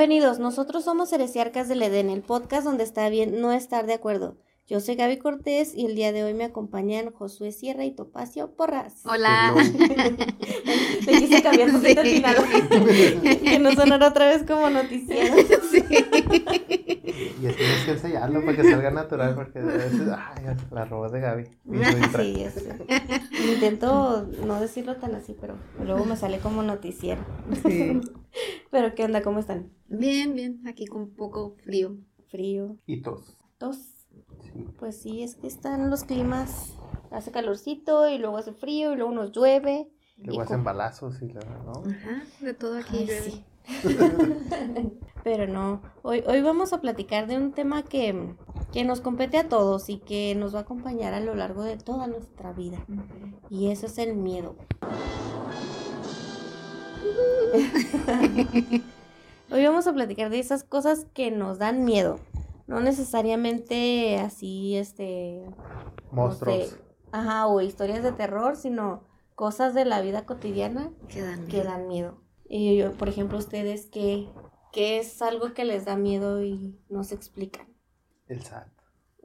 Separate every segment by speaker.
Speaker 1: Bienvenidos, nosotros somos Heresiarcas del Edén, el podcast donde está bien no estar de acuerdo. Yo soy Gaby Cortés y el día de hoy me acompañan Josué Sierra y Topacio Porras.
Speaker 2: Hola.
Speaker 1: Le quise cambiar un poquito el final. que no sonara otra vez como noticiero. Sí.
Speaker 3: Y tienes que ensayarlo para que salga natural, porque a veces, ay, la roba de Gaby.
Speaker 1: Sí, es, intento no decirlo tan así, pero luego me sale como noticiero. Sí. pero, ¿qué onda? ¿Cómo están?
Speaker 2: Bien, bien. Aquí con un poco frío.
Speaker 1: Frío.
Speaker 3: Y tos.
Speaker 1: Tos. Pues sí, es que están los climas, hace calorcito y luego hace frío y luego nos llueve.
Speaker 3: Luego hacen balazos y la, ¿no?
Speaker 2: Ajá, de todo aquí llueve.
Speaker 1: Pero no, hoy, hoy vamos a platicar de un tema que, que, nos compete a todos y que nos va a acompañar a lo largo de toda nuestra vida. Y eso es el miedo. hoy vamos a platicar de esas cosas que nos dan miedo no necesariamente así, este...
Speaker 3: Monstruos.
Speaker 1: ajá, o historias de terror, sino cosas de la vida cotidiana
Speaker 2: que dan
Speaker 1: miedo. Que dan miedo. Y yo, por ejemplo, ustedes, ¿qué, ¿qué es algo que les da miedo y no se explican?
Speaker 3: El SAT.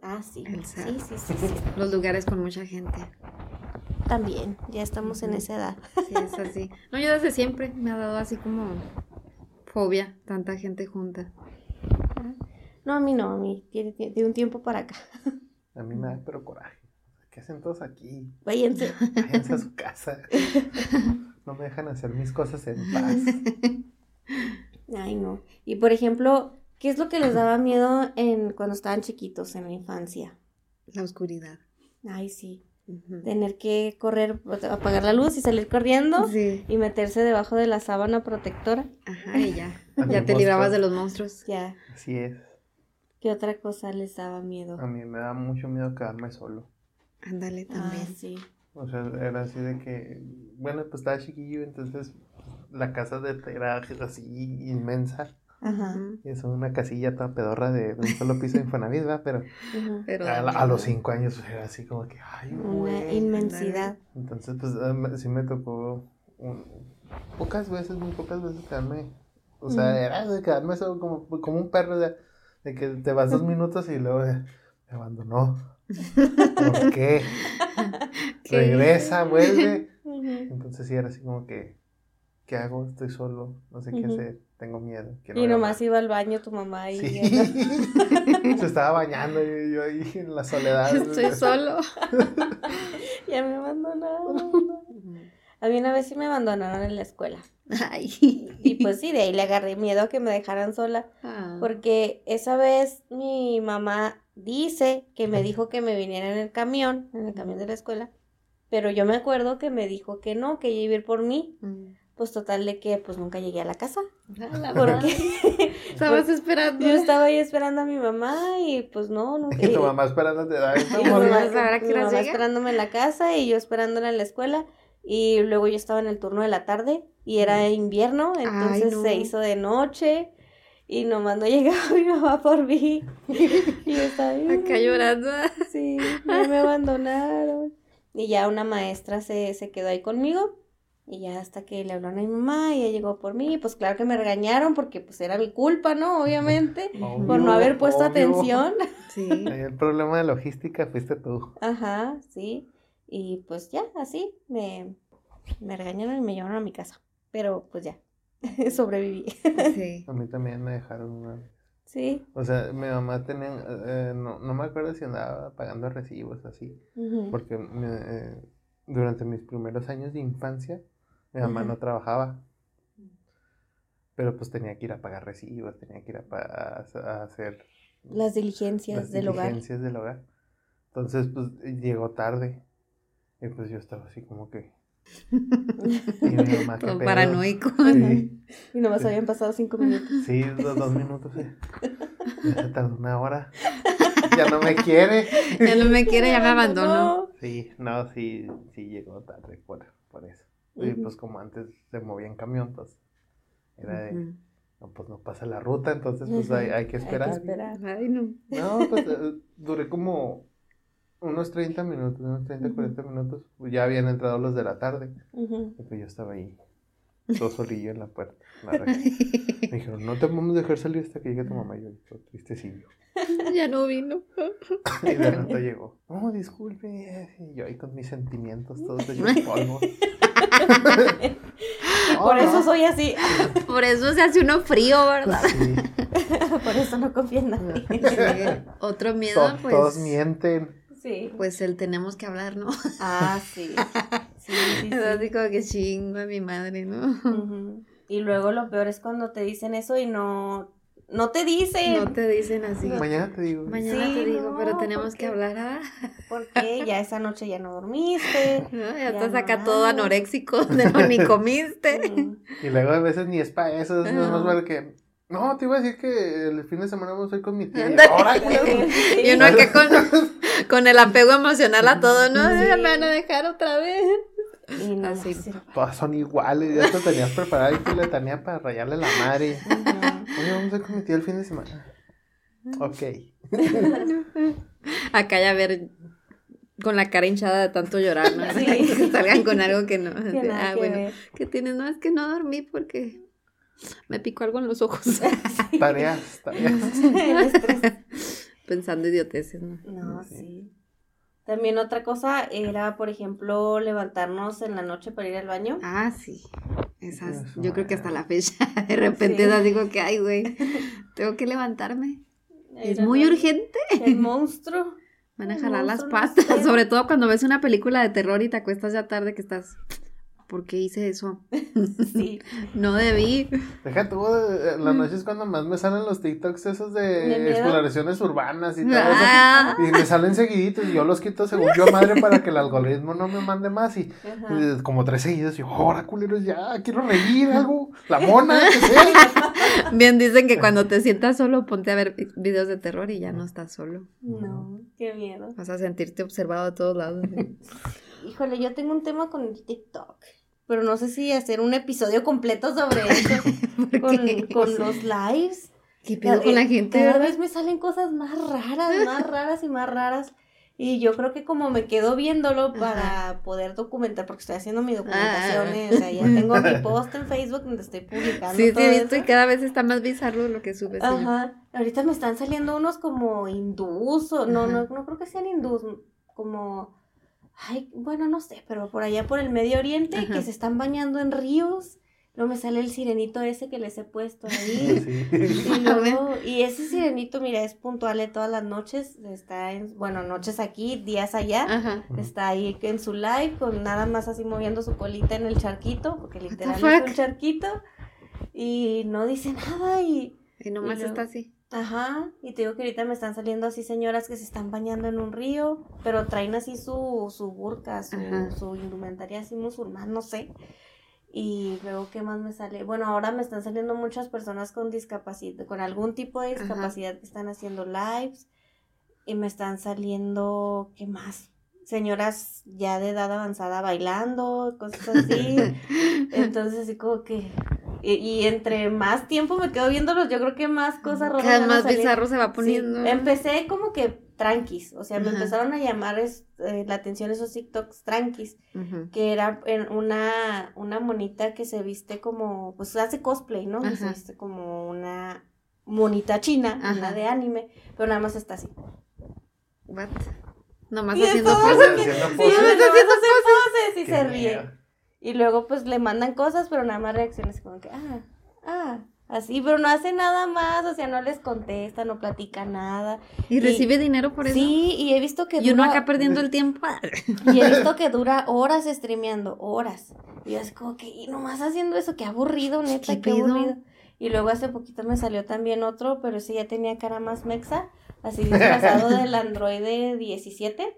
Speaker 1: Ah, sí.
Speaker 2: El SAT.
Speaker 1: Sí, sí, sí,
Speaker 2: Los lugares con mucha gente.
Speaker 1: También, ya estamos en esa edad.
Speaker 2: Sí, es así. No, yo desde siempre me ha dado así como fobia, tanta gente junta.
Speaker 1: No, a mí no, a mí de, un tiempo para acá.
Speaker 3: A mí me da pero coraje. ¿Qué hacen todos aquí?
Speaker 1: Váyanse.
Speaker 3: Váyanse a su casa. No me dejan hacer mis cosas en paz.
Speaker 1: Ay, no. Y por ejemplo, ¿qué es lo que les daba miedo en cuando estaban chiquitos en la infancia?
Speaker 2: La oscuridad.
Speaker 1: Ay, sí. Tener que correr, apagar la luz y salir corriendo y meterse debajo de la sábana protectora.
Speaker 2: Ajá, y ya. ya te librabas de los monstruos.
Speaker 1: Ya.
Speaker 3: Así es.
Speaker 1: ¿Qué otra cosa les daba miedo?
Speaker 3: A mí me daba mucho miedo quedarme solo.
Speaker 2: Ándale también.
Speaker 1: Ah, sí.
Speaker 3: O sea, era así de que, bueno, pues estaba chiquillo, entonces la casa de era así inmensa. Ajá. Es una casilla toda pedorra de, un solo piso de Infonavit, ¿verdad? Pero, Pero a, los cinco años era así como que, ay,
Speaker 1: Una inmensidad.
Speaker 3: Entonces, pues em, sí me tocó pocas veces, muy pocas veces quedarme, o sea, era de quedarme solo como, como un perro, de de que te vas dos minutos y luego me abandonó. ¿Por qué? Regresa, vuelve. Entonces sí era así como que, ¿qué hago? Estoy solo, no sé qué hacer, tengo miedo.
Speaker 1: Y nomás iba al baño tu mamá y...
Speaker 3: Se estaba bañando y yo ahí en la soledad.
Speaker 2: Estoy solo.
Speaker 1: ya me abandonaron. A mí una vez sí me abandonaron en la escuela.
Speaker 2: Ay.
Speaker 1: Y pues sí, de ahí le agarré miedo a que me dejaran sola. Ah. Porque esa vez mi mamá dice que me dijo que me viniera en el camión, en el camión de la escuela. Pero yo me acuerdo que me dijo que no, que iba a ir por mí. Mm. Pues total de que pues nunca llegué a la casa.
Speaker 2: Ah, porque estabas esperando.
Speaker 1: Yo estaba ahí esperando a mi mamá y pues no, no.
Speaker 3: Y tu mamá esperándote.
Speaker 1: Mi mamá, mi mamá esperándome en la casa y yo esperándola en la escuela. Y luego yo estaba en el turno de la tarde y era invierno, entonces se hizo de noche y nomás no llegaba mi mamá por mí. y yo estaba
Speaker 2: acá llorando.
Speaker 1: Sí, me abandonaron. Y ya una maestra se, se quedó ahí conmigo. Y ya hasta que le habló a mi mamá y ella llegó por mí, pues claro que me regañaron porque pues era mi culpa, ¿no? Obviamente, por no haber puesto atención.
Speaker 3: Sí. El problema de logística fuiste tú.
Speaker 1: Ajá, sí. Y pues ya, así, me, me regañaron y me llevaron a mi casa. Pero pues ya, sobreviví.
Speaker 3: Sí. A mí también me dejaron una
Speaker 1: Sí.
Speaker 3: O sea, mi mamá tenía, eh, no, no, me acuerdo si andaba pagando recibos así, porque eh, durante mis primeros años de infancia, mi mamá no trabajaba, pero pues tenía que ir a pagar recibos, tenía que ir a, hacer...
Speaker 1: Las diligencias del hogar.
Speaker 3: Las diligencias del hogar. Entonces, pues llegó tarde y pues yo estaba así como que...
Speaker 2: Y mi mamá, Todo paranoico.
Speaker 1: Sí. Y nomás habían pasado cinco minutos.
Speaker 3: Sí, dos, dos minutos. Sí. Ya se tardó una hora. Ya no me quiere.
Speaker 2: Ya no me quiere, ya me abandonó.
Speaker 3: Sí, no, sí, sí llegó tarde por, por eso. Y pues como antes se movía en camión, pues era de... No, pues no pasa la ruta, entonces pues hay, hay que esperar.
Speaker 1: Hay que esperar.
Speaker 2: Ay, no.
Speaker 3: No, pues eh, duré como unos 30 minutos, unos 30, 40 minutos, pues ya habían entrado los de la tarde. Y pues yo estaba ahí todo solillo en la puerta. Me dijeron, no te a dejar salir hasta que llegue tu mamá. Y yo, tristecillo.
Speaker 2: Ya no vino.
Speaker 3: y de repente llegó, oh, disculpe. Y yo ahí con mis sentimientos todos de polvo.
Speaker 1: por eso soy así.
Speaker 2: Por eso se hace uno frío, ¿verdad?
Speaker 1: por eso no confío en nadie.
Speaker 2: Otro miedo, pues.
Speaker 3: Todos mienten.
Speaker 2: Sí. Pues el tenemos que hablar, ¿no?
Speaker 1: Ah, sí. Sí,
Speaker 2: sí, sí. Así como que chingo a mi madre, ¿no?
Speaker 1: Y luego lo peor es cuando te dicen eso y no no te dicen.
Speaker 2: No te dicen así.
Speaker 3: Mañana te digo.
Speaker 2: Mañana te digo, pero tenemos que hablar. ¿ah?
Speaker 1: Porque ya esa noche ya no dormiste.
Speaker 2: ya, estás acá todo anoréxico, ni comiste.
Speaker 3: y luego a veces ni es para eso, es más mal que. No, te iba a decir que el fin de semana vamos a ir con mi tía.
Speaker 2: y uno acá con, con, el apego emocional a todo, ¿no? Me van a dejar otra vez.
Speaker 1: Y no Así.
Speaker 3: Todas son iguales, ya te tenías preparado y tú le tenías para rayarle la madre. Oye, vamos a ir con mi tía el fin de semana. Ok.
Speaker 2: Acá ya ver con la cara hinchada de tanto llorar, ¿no? que salgan con algo que no. ah, bueno, ¿qué tienes? No, es que no dormí porque me picó algo en los ojos.
Speaker 3: tareas, tareas.
Speaker 2: Pensando idioteces, ¿no?
Speaker 1: No, sí. También otra cosa era, por ejemplo, levantarnos en la noche para ir al baño.
Speaker 2: Ah, sí. Esas, yo creo que hasta la fecha, de repente digo que, ay, güey, tengo que levantarme. Es muy urgente.
Speaker 1: El monstruo.
Speaker 2: Van a jalar las patas, sobre todo cuando ves una película de terror y te acuestas ya tarde que estás ¿por qué hice eso? Sí. no debí.
Speaker 3: Deja tú, eh, las noches cuando más me salen los TikToks esos de, exploraciones urbanas y todo eso. Ah. Y me salen seguiditos y yo los quito según yo madre para que el algoritmo no me mande más. Y, como tres seguidos, y yo, ahora culeros, ya, quiero reír algo. La mona, que sea.
Speaker 2: Bien, dicen que cuando te sientas solo, ponte a ver videos de terror y ya no estás solo.
Speaker 1: No, qué miedo.
Speaker 2: Vas a sentirte observado de todos lados.
Speaker 1: Híjole, yo tengo un tema con TikTok. Pero no sé si hacer un episodio completo sobre eso. con, los lives.
Speaker 2: ¿Qué pedo con la gente?
Speaker 1: Cada vez me salen cosas más raras, más raras y más raras. Y yo creo que como me quedo viéndolo para poder documentar, porque estoy haciendo mi documentación, ah. o sea, ya tengo mi post en Facebook donde estoy publicando.
Speaker 2: Sí, sí, he visto y cada vez está más bizarro lo que subes.
Speaker 1: Ajá. Ahorita me están saliendo unos como hindús, o no, no, no creo que sean hindús, como ay, bueno, no sé, pero por allá por el Medio Oriente, que se están bañando en ríos. Luego me sale el sirenito ese que les he puesto ahí. Y, y ese sirenito, mira, es puntual de todas las noches. Está en, bueno, noches aquí, días allá. Está ahí en su live, con nada más así moviendo su colita en el charquito, porque literalmente es un charquito. Y no dice nada y...
Speaker 2: Y nomás está así.
Speaker 1: Ajá, y te digo que ahorita me están saliendo así señoras que se están bañando en un río, pero traen así su, su burka, su, su indumentaria así musulmán, no sé. Y luego, ¿qué más me sale? Bueno, ahora me están saliendo muchas personas con discapacidad, con algún tipo de discapacidad que están haciendo lives. Y me están saliendo, ¿qué más? Señoras ya de edad avanzada bailando, cosas así. Entonces, así como que, y, entre más tiempo me quedo viéndolos, yo creo que más cosas
Speaker 2: raras. Cada más bizarro se va poniendo.
Speaker 1: empecé como que tranquis, o sea, me empezaron a llamar eh, la atención esos TikToks tranquis, que era una, una monita que se viste como, pues hace cosplay, ¿no? se viste como una monita china, una de anime, pero nada más está así.
Speaker 2: What? Nomás haciendo poses.
Speaker 1: Sí, haciendo poses y se ríe. Y luego pues le mandan cosas, pero nada más reacciones como que, ah, ah, así, pero no hace nada más, o sea, no les contesta, no platica nada.
Speaker 2: ¿Y, recibe dinero por eso?
Speaker 1: Sí, y he visto que
Speaker 2: Y uno acá perdiendo el tiempo.
Speaker 1: y he visto que dura horas streameando, horas. Y es como que, y nomás haciendo eso, qué aburrido, neta, qué, aburrido. Y luego hace poquito me salió también otro, pero ese ya tenía cara más mexa, así disfrazado del androide 17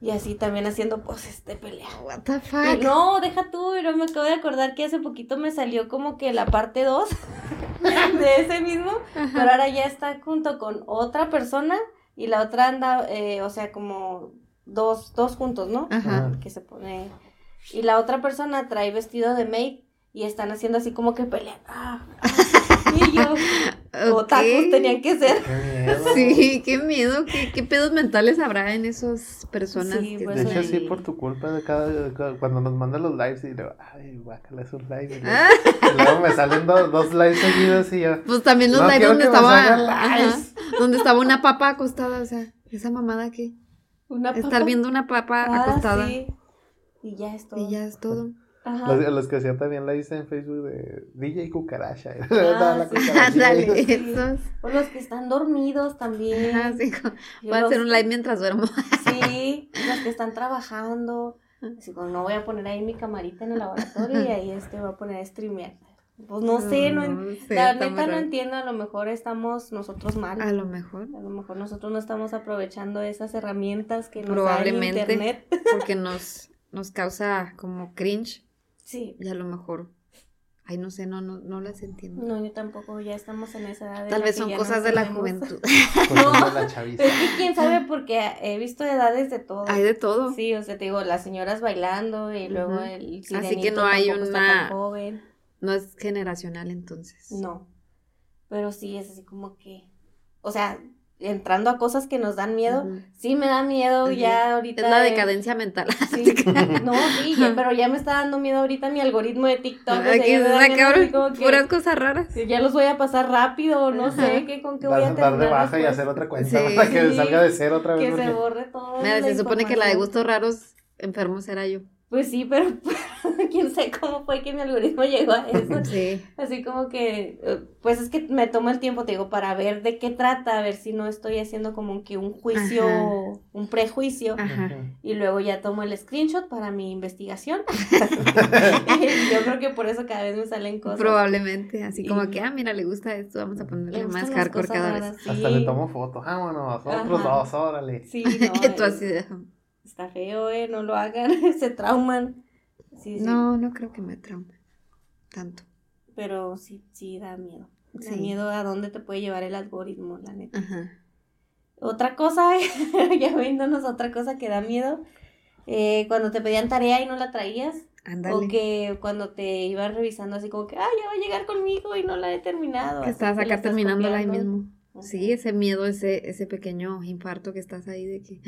Speaker 1: y así también haciendo poses de pelea.
Speaker 2: What the fuck?
Speaker 1: no, deja tú, pero me acabo de acordar que hace poquito me salió como que la parte 2 de ese mismo, pero ahora ya está junto con otra persona y la otra anda, eh, o sea, como dos, dos juntos, ¿no? Ajá. Que se pone... Y la otra persona trae vestido de maid y están haciendo así como que pelean. Ah, ah. y yo, otakus tenían que ser.
Speaker 2: Sí, qué miedo, qué, qué pedos mentales habrá en esas personas.
Speaker 3: Sí, de hecho, sí, por tu culpa, de cada, cuando nos mandan los lives y digo, ay, guácala, es un live. Y luego, me salen dos lives seguidos y yo.
Speaker 2: Pues también los lives donde estaba. donde estaba una papa acostada, o sea, esa mamada que. Una Estar viendo una papa ah, acostada. Sí.
Speaker 1: Y ya es todo.
Speaker 2: Y ya es todo.
Speaker 3: Los, los, que hacían también la hice en Facebook de DJ Cucaracha. Ah, sí.
Speaker 1: O los que están dormidos también.
Speaker 2: Ajá, sí. Voy a hacer un live mientras duermo.
Speaker 1: Sí, los que están trabajando. Así como no voy a poner ahí mi camarita en el laboratorio y ahí este voy a poner a streamear. Pues no sé, no, la neta no entiendo, a lo mejor estamos nosotros mal.
Speaker 2: A lo mejor.
Speaker 1: A lo mejor nosotros no estamos aprovechando esas herramientas que nos da el internet.
Speaker 2: Porque nos, nos causa como cringe Sí. Y a lo mejor, ay, no sé, no, no, no las entiendo.
Speaker 1: No, yo tampoco, ya estamos en esa edad.
Speaker 2: Tal vez son cosas de la juventud.
Speaker 1: no, la es que quién sabe, porque he visto edades de todo.
Speaker 2: Hay de todo.
Speaker 1: Sí, o sea, te digo, las señoras bailando y luego el
Speaker 2: Así que no hay una... Joven. No es generacional entonces.
Speaker 1: No, pero sí, es así como que, o sea, entrando a cosas que nos dan miedo, sí me da miedo ya ahorita.
Speaker 2: Es la decadencia mental.
Speaker 1: no, sí, pero ya me está dando miedo ahorita mi algoritmo de TikTok.
Speaker 2: Aquí puras cosas raras.
Speaker 1: Ya los voy a pasar rápido, no sé qué, con qué voy a
Speaker 3: terminar. de baja y hacer otra cuenta para que salga de cero otra vez.
Speaker 1: Que se borre todo.
Speaker 2: Mira, se supone que la de gustos raros enfermos era yo.
Speaker 1: Pues sí, pero quién sé cómo fue que mi algoritmo llegó a eso. Sí. Así como que, eh, pues es que me tomo el tiempo, te digo, para ver de qué trata, a ver si no estoy haciendo como que un juicio, un prejuicio. Y luego ya tomo el screenshot para mi investigación. yo creo que por eso cada vez me salen cosas.
Speaker 2: Probablemente, así como que, ah, mira, le gusta esto, vamos a ponerle más hardcore cada vez.
Speaker 3: Hasta le tomo fotos, vámonos, otros dos, órale.
Speaker 1: Sí, no. tú así de está feo, ¿eh? No lo hagan, se trauman.
Speaker 2: No, no creo que me traumen tanto.
Speaker 1: Pero sí, sí da miedo. Da miedo a dónde te puede llevar el algoritmo, la neta. Otra cosa, ya viéndonos otra cosa que da miedo, eh, cuando te pedían tarea y no la traías. O que cuando te ibas revisando así como que, ah, ya va a llegar conmigo y no la he terminado.
Speaker 2: Que estabas acá terminándola ahí mismo. Sí, ese miedo, ese, ese pequeño infarto que estás ahí de que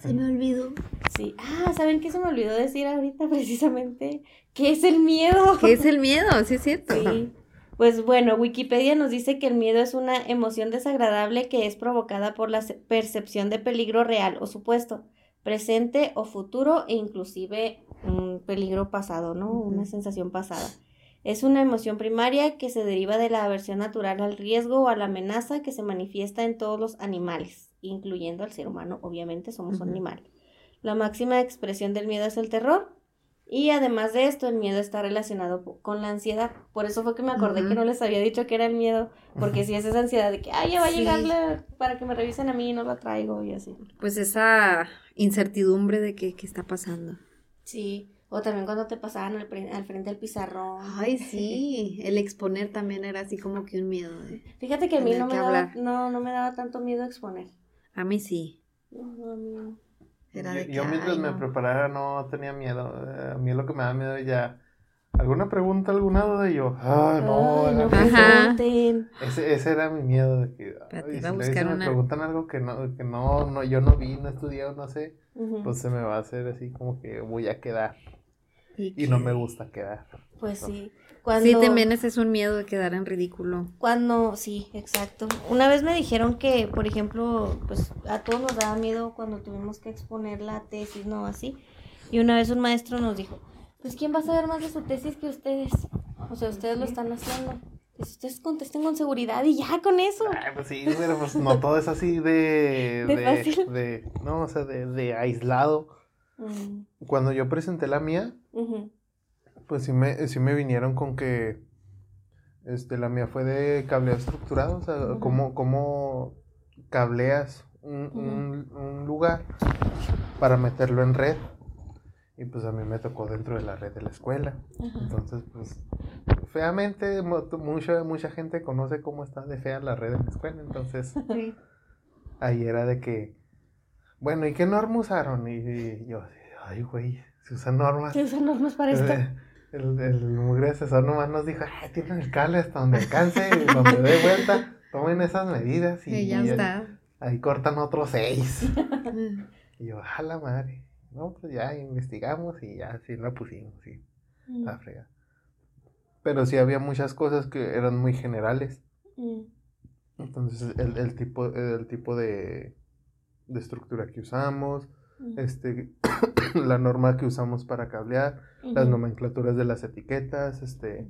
Speaker 2: se me olvidó.
Speaker 1: Sí. Ah, ¿saben qué se me olvidó decir ahorita precisamente? ¿Qué es el miedo?
Speaker 2: ¿Qué es el miedo? Sí, es cierto.
Speaker 1: Sí. Pues bueno, Wikipedia nos dice que el miedo es una emoción desagradable que es provocada por la percepción de peligro real o supuesto, presente o futuro e inclusive un peligro pasado, ¿no? Una sensación pasada. Es una emoción primaria que se deriva de la aversión natural al riesgo o a la amenaza que se manifiesta en todos los animales, incluyendo al ser humano, obviamente somos un animal. La máxima expresión del miedo es el terror, y además de esto, el miedo está relacionado con la ansiedad. Por eso fue que me acordé que no les había dicho que era el miedo, porque si es esa ansiedad de que, ay, ya va a llegarle para que me revisen a mí y no la traigo y así.
Speaker 2: Pues esa incertidumbre de que, qué está pasando.
Speaker 1: Sí. O también cuando te pasaban al, frente del pizarrón.
Speaker 2: Ay, sí, el exponer también era así como que un miedo.
Speaker 1: Fíjate que a mí no me, daba, no, no me daba tanto miedo exponer.
Speaker 2: A mí sí.
Speaker 1: No, a mí
Speaker 3: Era yo, yo mientras me preparara no tenía miedo. Eh, a mí lo que me da miedo ya... ¿Alguna pregunta, alguna duda? Y yo, ah, no, no ese, ese era mi miedo de que, ay, si me preguntan algo que no, que no, no, yo no vi, no estudié, no sé, pues se me va a hacer así como que voy a quedar. Y, no me gusta quedar.
Speaker 1: Pues sí.
Speaker 2: Cuando, sí, también ese es un miedo de quedar en ridículo.
Speaker 1: Cuando, sí, exacto. Una vez me dijeron que, por ejemplo, pues a todos nos daba miedo cuando tuvimos que exponer la tesis, ¿no? Así. Y una vez un maestro nos dijo, pues ¿quién va a saber más de su tesis que ustedes? O sea, ustedes lo están haciendo. Pues ustedes contesten con seguridad y ya con eso.
Speaker 3: Ay, pues sí, pero pues no todo es así de... de, de, no, o sea, de, de aislado. Mm. Cuando yo presenté la mía, pues sí me, sí me vinieron con que este, la mía fue de cableo estructurado, o sea, cómo, cableas un, lugar para meterlo en red. Y pues a mí me tocó dentro de la red de la escuela. Entonces, pues, feamente, mucha, mucha gente conoce cómo está de fea la red de la escuela. Entonces, ahí era de que, bueno, ¿y qué norma usaron? Y, yo, ay, güey, se usan normas.
Speaker 1: Se usan normas para esto.
Speaker 3: El, el, mugre asesor nomás nos dijo, ay, tienen el cable hasta donde alcance y donde dé vuelta tomen esas medidas y, ya está. Ahí, cortan otros seis. y yo, a la madre. No, pues ya investigamos y ya sí la pusimos, sí. La mm. frega. Pero sí había muchas cosas que eran muy generales. Mm. Entonces, el, el, tipo, el tipo de, de estructura que usamos, este, la norma que usamos para cablear, las nomenclaturas de las etiquetas, este,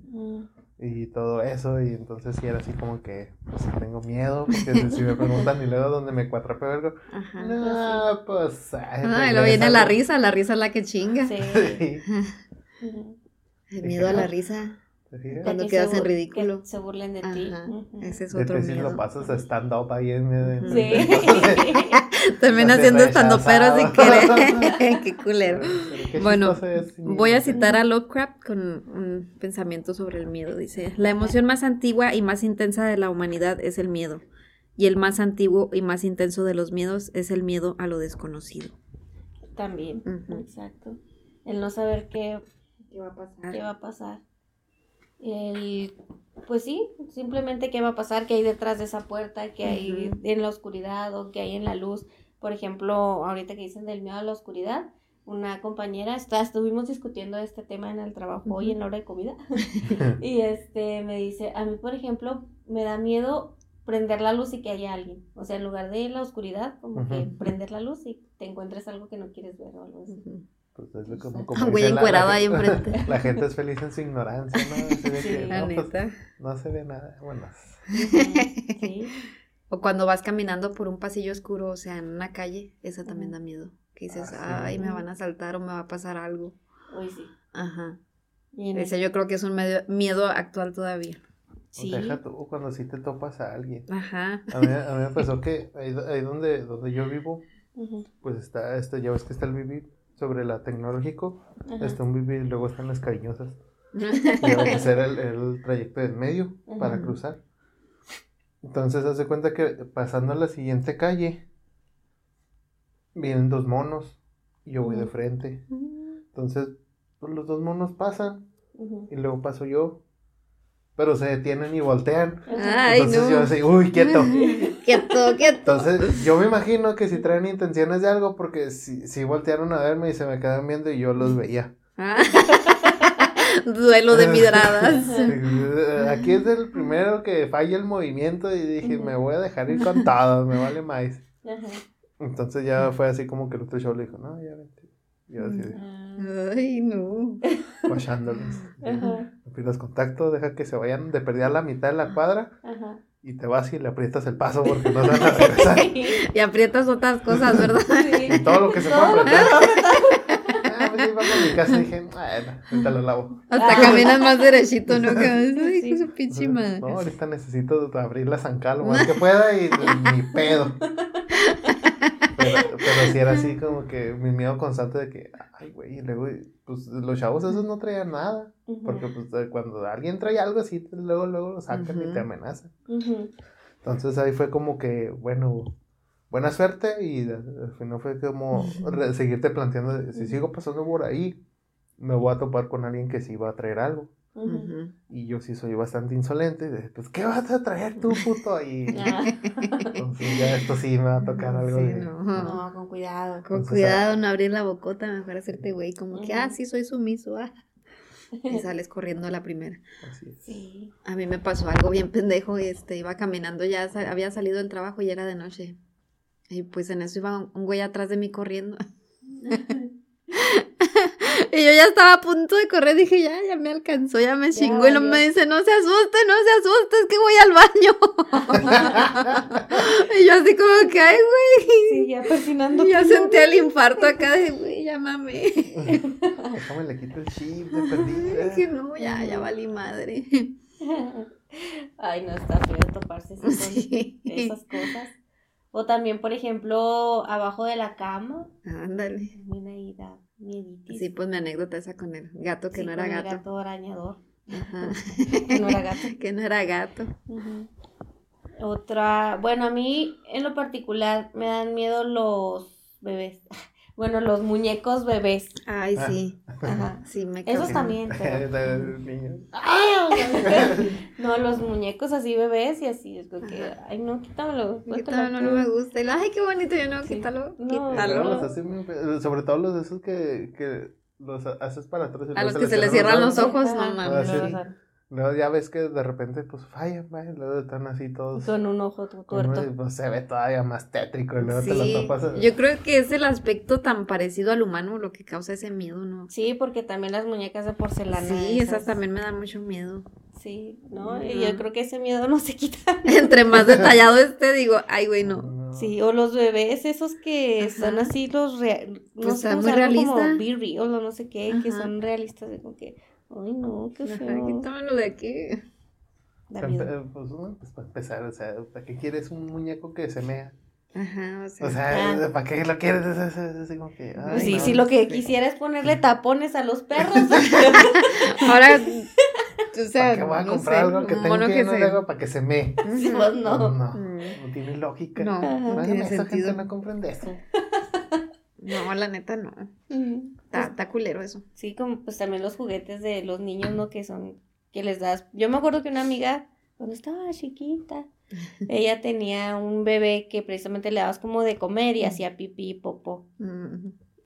Speaker 3: y todo eso, y entonces sí era así como que, pues tengo miedo, porque si me preguntan y luego dónde me cuatrapeo algo, no, pues...
Speaker 2: Ay, luego viene la risa, la risa es la que chinga. Sí. El miedo a la risa. Cuando quedas en ridículo.
Speaker 1: se burlen de ti.
Speaker 2: Ese es otro miedo.
Speaker 3: si lo pasas stand up ahí en Sí.
Speaker 2: También haciendo stand pero sin querer. Qué culero. bueno, voy a citar a Lovecraft con un pensamiento sobre el miedo. Dice, la emoción más antigua y más intensa de la humanidad es el miedo. Y el más antiguo y más intenso de los miedos es el miedo a lo desconocido.
Speaker 1: También, exacto. El no saber qué, qué va a pasar. Qué va a pasar. El, pues sí, simplemente qué va a pasar, qué hay detrás de esa puerta, qué hay en la oscuridad o qué hay en la luz. Por ejemplo, ahorita que dicen del miedo a la oscuridad, una compañera, está, estuvimos discutiendo este tema en el trabajo hoy en la hora de comida y este me dice, a mí por ejemplo me da miedo prender la luz y que haya alguien, o sea, en lugar de la oscuridad, como que prender la luz y te encuentres algo que no quieres ver o algo así.
Speaker 3: Pues es lo como, como güey encuerado ahí enfrente. La, gente es feliz en su ignorancia, ¿no? Se ve que, no, pues, no, se ve nada. Bueno.
Speaker 2: Sí. O cuando vas caminando por un pasillo oscuro, o sea, en una calle, eso también da miedo. Que dices, ah, ay, me van a saltar o me va a pasar algo.
Speaker 1: Uy, sí.
Speaker 2: Ajá. Ese yo creo que es un medio, miedo actual todavía.
Speaker 3: Sí. deja tú cuando sí te topas a alguien. Ajá. A mí, a mí me pasó que ahí, ahí donde, donde yo vivo, pues está, este, ya ves que está el vivir sobre la tecnológico, está un vivir y luego están las cariñosas. y van a hacer el, el trayecto del medio para cruzar. Entonces hace cuenta que pasando a la siguiente calle, vienen dos monos y yo voy de frente. Entonces, pues, los dos monos pasan y luego paso yo pero se detienen y voltean. Ay, Entonces yo así, uy, quieto. quieto, quieto. Entonces yo me imagino que si traen intenciones de algo, porque si, si voltearon a verme y se me quedaban viendo y yo los veía. Ah.
Speaker 2: Duelo de midradas.
Speaker 3: Aquí es el primero que falla el movimiento y dije, me voy a dejar ir con todo, me vale más. Entonces ya fue así como que el otro show le dijo, no, ya vente. Y así
Speaker 2: Ay, no.
Speaker 3: Pierdas contacto, deja que se vayan de perder a la mitad de la cuadra. Ajá. Y te vas y le aprietas el paso porque no se van a regresar.
Speaker 2: y aprietas otras cosas, ¿verdad?
Speaker 3: Sí. Y todo lo que se puede apretar. Ah, pues iba a mi casa y dije, bueno, ahorita lo lavo.
Speaker 2: Hasta caminas más derechito, ¿no? Ay, sí. su pinche madre.
Speaker 3: No, ahorita necesito abrir la zancal lo más que pueda y ni pedo. Pero, pero sí era así como que mi miedo constante de que, ay, güey, y luego, pues los chavos esos no traían nada. Porque pues cuando alguien trae algo así, luego, luego lo sacan y te amenazan. Entonces ahí fue como que, bueno, buena suerte y al final fue como seguirte planteando, si sigo pasando por ahí, me voy a topar con alguien que sí va a traer algo. Y yo sí soy bastante insolente. pues, ¿qué vas a traer tú, puto? Y entonces ya esto sí me va a tocar algo de...
Speaker 1: No. con cuidado.
Speaker 2: Con cuidado, no abrir la bocota, mejor hacerte güey, como que, ah, sí, soy sumiso, ah. Y sales corriendo a la primera.
Speaker 3: Así es.
Speaker 2: Sí. A mí me pasó algo bien pendejo, este, iba caminando, ya había salido del trabajo y era de noche. Y pues en eso iba un güey atrás de mí corriendo. Y yo ya estaba a punto de correr, dije, ya, ya me alcanzó, ya me chingó. y no me dice, no se asuste, no se asuste, es que voy al baño. y yo así como que, ay, güey.
Speaker 1: Sí, ya persinando.
Speaker 2: Y ya sentí el infarto acá de, güey, llámame.
Speaker 3: Déjame le quito el chip, me perdí.
Speaker 2: Dije, no, ya, ya valí madre.
Speaker 1: Ay, no, está feo toparse esas cosas. O también, por ejemplo, abajo de la cama.
Speaker 2: Ándale.
Speaker 1: También ahí da
Speaker 2: Sí, pues mi anécdota esa con el gato que no era gato.
Speaker 1: El gato arañador. Ajá. que no era gato.
Speaker 2: que no era gato.
Speaker 1: Otra, bueno, a mí en lo particular me dan miedo los bebés. Bueno, los muñecos bebés.
Speaker 2: Ay, sí. Ajá.
Speaker 1: Sí, me Esos también. ¡Ah! no, los muñecos así bebés y así. Es que, ay, no, quítamelo.
Speaker 2: Quítamelo, no, no me gusta. Y, ay, qué bonito. Yo no, quítalo. No,
Speaker 3: quítalo. sobre todo los de esos que, que los haces para atrás.
Speaker 2: A los que se les cierran los ojos, no mames.
Speaker 3: Luego ya ves que de repente pues fallan, luego están así todos.
Speaker 1: Con un ojo tuerto.
Speaker 3: Pues, se ve todavía más tétrico y luego te lo topas.
Speaker 2: Yo creo que es el aspecto tan parecido al humano lo que causa ese miedo, ¿no?
Speaker 1: Sí, porque también las muñecas de porcelana.
Speaker 2: Sí, esas, también me dan mucho miedo.
Speaker 1: Sí, ¿no? Y yo creo que ese miedo no se quita.
Speaker 2: Entre más detallado este, digo, ay, güey, no.
Speaker 1: Sí, o los bebés, esos que son así, los reales. No pues sé, muy realistas. Como Be Real o no sé qué, que son realistas, de como que Ay, no, qué feo.
Speaker 2: Quítamelo de aquí.
Speaker 3: pues, pues para empezar, o sea, ¿para qué quieres un muñeco que se mea? Ajá, o sea, o sea ¿para qué lo quieres? Es, así como que,
Speaker 1: ay, sí, si lo que quisiera es ponerle tapones a los perros.
Speaker 2: Ahora, o sea,
Speaker 3: ¿para qué voy a comprar algo que tenga que, no se... para que se mee?
Speaker 1: Sí, pues no.
Speaker 3: No, no, no tiene lógica. No, no, tiene sentido. gente no comprende eso.
Speaker 2: No, la neta no. Está, está culero eso.
Speaker 1: Sí, como pues también los juguetes de los niños, ¿no? Que son, que les das. Yo me acuerdo que una amiga, cuando estaba chiquita, ella tenía un bebé que precisamente le dabas como de comer y hacía pipí y popó.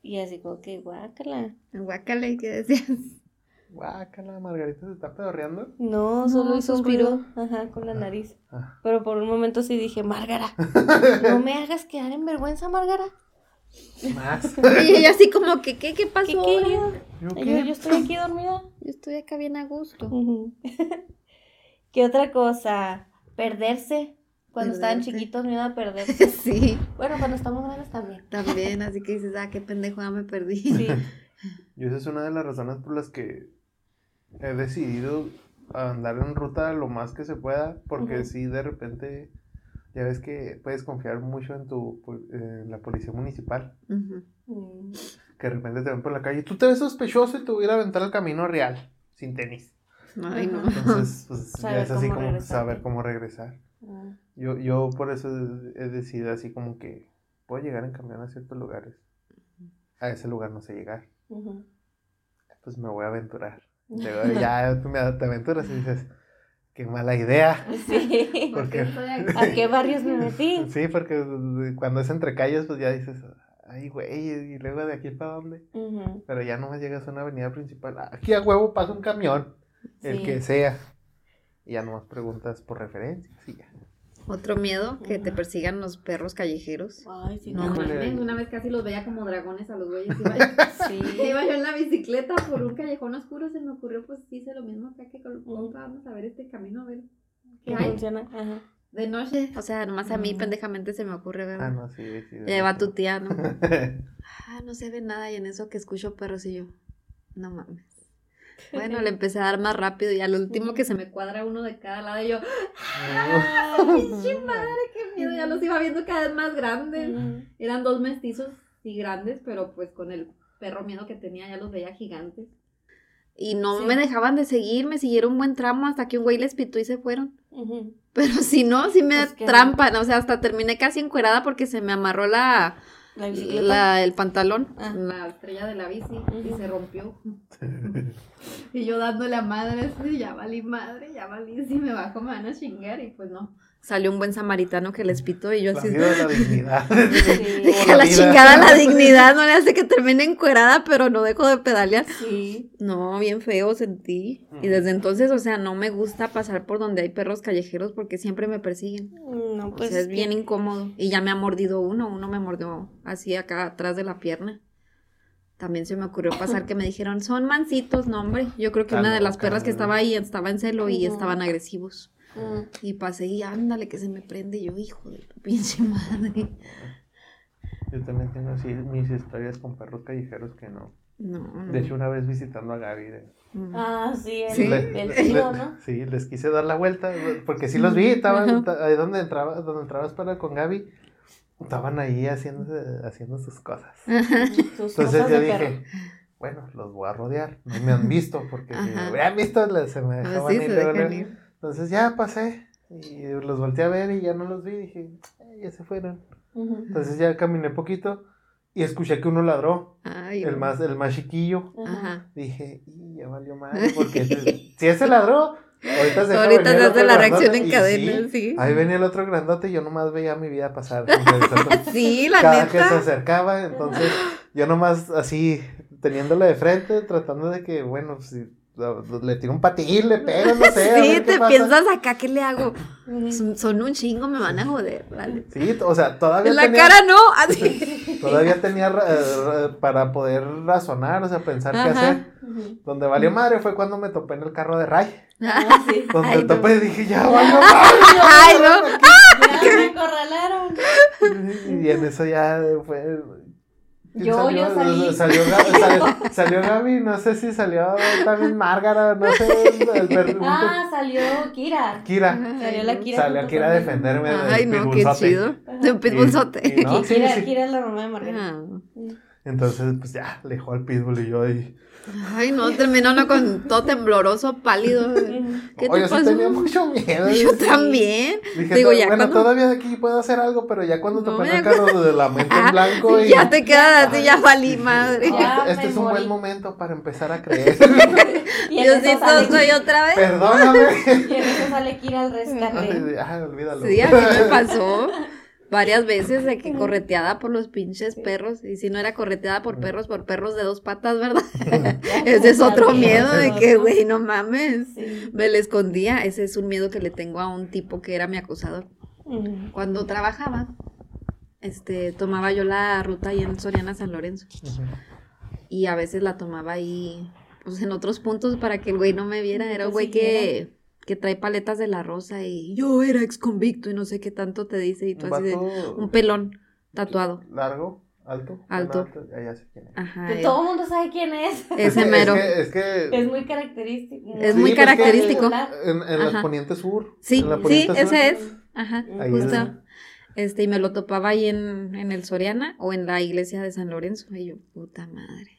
Speaker 1: Y así como que guácala.
Speaker 2: Guácala, ¿y qué decías?
Speaker 3: Guácala, Margarita se está pedorreando.
Speaker 1: No, solo hizo suspiró, ajá, con la nariz. Ah. Pero por un momento sí dije, Márgara, no me hagas quedar en vergüenza, Márgara.
Speaker 2: Más. y ella así como que, ¿qué, qué pasó? ¿Qué,
Speaker 1: ¿Yo, yo, estoy aquí dormida.
Speaker 2: Yo estoy acá bien a gusto.
Speaker 1: ¿Qué otra cosa? Perderse. Cuando estaban chiquitos, miedo a perderse.
Speaker 2: sí.
Speaker 1: Bueno, cuando estamos grandes también.
Speaker 2: También, así que dices, ah, qué pendejo, ya me perdí. Sí.
Speaker 3: Yo esa es una de las razones por las que he decidido andar en ruta lo más que se pueda, porque si de repente ya ves que puedes confiar mucho en tu la policía municipal. Que de repente te ven por la calle. Tú te ves sospechoso y te voy a aventar al camino real, sin tenis.
Speaker 2: Ay, no.
Speaker 3: Entonces, pues ya es así como saber cómo regresar. Ah. Yo, yo por eso he decidido así como que puedo llegar en camión a ciertos lugares. A ese lugar no sé llegar. Pues me voy a aventurar. ya tú me, te aventuras y dices, qué mala idea.
Speaker 1: Sí. Porque, ¿A qué barrios me metí?
Speaker 3: Sí, porque cuando es entre calles, pues ya dices, ay, güey, y luego de aquí para dónde. Pero ya no me llegas a una avenida principal. Aquí a huevo pasa un camión, el que sea. Y ya nomás preguntas por referencia, sí, ya.
Speaker 2: Otro miedo, que te persigan los perros callejeros.
Speaker 1: Ay, sí,
Speaker 2: no, Una vez casi los veía como dragones a los güeyes. Iba, sí. iba yo en la bicicleta por un callejón oscuro, se me ocurrió, pues hice lo mismo acá que con los compa, vamos a ver este camino, a ver
Speaker 1: qué funciona. Ajá.
Speaker 2: De noche, o sea, nomás a mí pendejamente se me ocurre ver.
Speaker 3: Ah, no, sí, sí.
Speaker 2: Lleva tu tía, ¿no? ah, no se ve nada y en eso que escucho perros y yo, no mames. Bueno, le empecé a dar más rápido y al último que se me cuadra uno de cada lado y yo, ¡ah! madre! ¡Qué miedo! Ya los iba viendo cada vez más grandes. Eran dos mestizos y grandes, pero pues con el perro miedo que tenía ya los veía gigantes. Y no me dejaban de seguir, me siguieron un buen tramo hasta que un güey les pitó y se fueron. Pero si no, si me pues trampan, o sea, hasta terminé casi encuerada porque se me amarró la, la el pantalón, ah. la estrella de la bici, y se rompió. y yo dándole a madre, ya valí madre, ya valí, si me bajo me van a chingar, y pues no salió un buen samaritano que les pitó y yo así.
Speaker 3: La dignidad.
Speaker 2: a la chingada la dignidad, no le hace que termine encuerada, pero no dejo de pedalear.
Speaker 1: Sí.
Speaker 2: No, bien feo sentí. Y desde entonces, o sea, no me gusta pasar por donde hay perros callejeros porque siempre me persiguen.
Speaker 1: No, pues.
Speaker 2: es bien incómodo. Y ya me ha mordido uno, uno me mordió así acá atrás de la pierna. También se me ocurrió pasar que me dijeron, son mansitos, no hombre. Yo creo que una de las perras que estaba ahí estaba en celo y estaban agresivos. Mm. Y pasé y ándale que se me prende. yo, hijo de tu pinche madre.
Speaker 3: Yo también tengo así mis historias con perros callejeros que no.
Speaker 2: No,
Speaker 3: De hecho, una vez visitando a Gaby.
Speaker 1: Ah, sí, el, tío, ¿no?
Speaker 3: Sí, les quise dar la vuelta, porque sí los vi, estaban ahí donde, entraba, donde entrabas para con Gaby, estaban ahí haciendo, haciendo sus cosas. Entonces yo dije, bueno, los voy a rodear, no me han visto, porque si me hubieran visto, se me ah, dejaban ir. Entonces ya pasé y los volteé a ver y ya no los vi. Dije, ya se fueron. Entonces ya caminé poquito y escuché que uno ladró. el, más, el más chiquillo. Dije, y ya valió mal, porque si ese ladró, ahorita se Ahorita hace la reacción en cadena, sí, Ahí venía el otro grandote y yo nomás veía mi vida pasar. sí, la Cada que se acercaba, entonces yo nomás así, teniéndole de frente, tratando de que, bueno, si le tiro un patín, le pego, no sé.
Speaker 2: Sí, te piensas acá, ¿qué le hago? Son un chingo, me van a joder, ¿vale?
Speaker 3: Sí, o sea, todavía.
Speaker 2: En la cara no, así.
Speaker 3: Todavía tenía para poder razonar, o sea, pensar qué hacer. Donde valió madre fue cuando me topé en el carro de Ray. Ah, sí. Donde me topé y dije, ya valió madre. Ay, no. Ya me acorralaron. Y en eso ya fue yo, salió, yo salí. Salió, salió, salió, Gaby, no sé si salió también Márgara, no sé.
Speaker 1: El, ah, salió Kira.
Speaker 3: Kira.
Speaker 1: Salió la Kira.
Speaker 3: Salió Kira a defenderme
Speaker 2: Ay, no, qué chido. De un pitbullzote.
Speaker 1: No, Kira, Kira es la mamá de Margarita. Ah.
Speaker 3: Entonces, pues ya, le dejó al pitbull y yo ahí.
Speaker 2: Ay, no, terminó uno con todo tembloroso, pálido.
Speaker 3: ¿Qué te Oye, pasó? tenía mucho miedo.
Speaker 2: Yo también.
Speaker 3: Dije, Digo, ya bueno, todavía de aquí puedo hacer algo, pero ya cuando te ponen el carro de la mente en blanco.
Speaker 2: Y... Ya te quedas así, ya valí madre.
Speaker 3: este es un buen momento para empezar a creer.
Speaker 2: Diosito, soy otra vez.
Speaker 3: Perdóname.
Speaker 1: Y en eso sale que ir al rescate.
Speaker 3: Ay, olvídalo.
Speaker 2: Sí, a mí me pasó varias veces de que correteada por los pinches perros. Y si no era correteada por perros, por perros de dos patas, ¿verdad? Ese es otro miedo de que, güey, no mames. Me le escondía. Ese es un miedo que le tengo a un tipo que era mi acusador. Cuando trabajaba, este, tomaba yo la ruta ahí en Soriana San Lorenzo. Y a veces la tomaba ahí, pues en otros puntos para que el güey no me viera. Era un güey que que trae paletas de la rosa y yo era ex convicto y no sé qué tanto te dice y tú así de un pelón tatuado.
Speaker 3: Largo, alto.
Speaker 2: Alto.
Speaker 3: Ya sé quién es.
Speaker 1: Ajá, todo el mundo sabe quién es.
Speaker 2: Ese mero.
Speaker 3: Es que,
Speaker 1: es, muy característico.
Speaker 2: Es muy característico.
Speaker 3: En, en las Poniente Sur.
Speaker 2: Sí, sí, ese es. Ajá, justo. Este, y me lo topaba ahí en, en el Soriana o en la iglesia de San Lorenzo. Y yo, puta madre.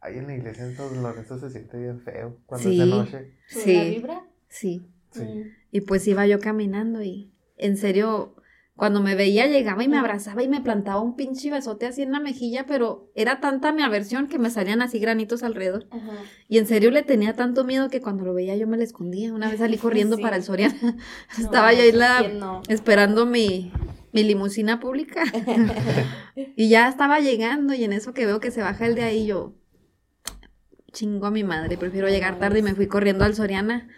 Speaker 3: Ahí en la iglesia de San Lorenzo se siente bien feo cuando es de noche.
Speaker 2: Sí. ¿La vibra? Sí. Y pues iba yo caminando y en serio, cuando me veía llegaba y me abrazaba y me plantaba un pinche besote así en la mejilla, pero era tanta mi aversión que me salían así granitos alrededor. Y en serio le tenía tanto miedo que cuando lo veía yo me le escondía. Una vez salí corriendo para el Soriana. Estaba yo ahí la, esperando mi, mi limusina pública. y ya estaba llegando y en eso que veo que se baja el de ahí yo chingo a mi madre, prefiero llegar tarde y me fui corriendo al Soriana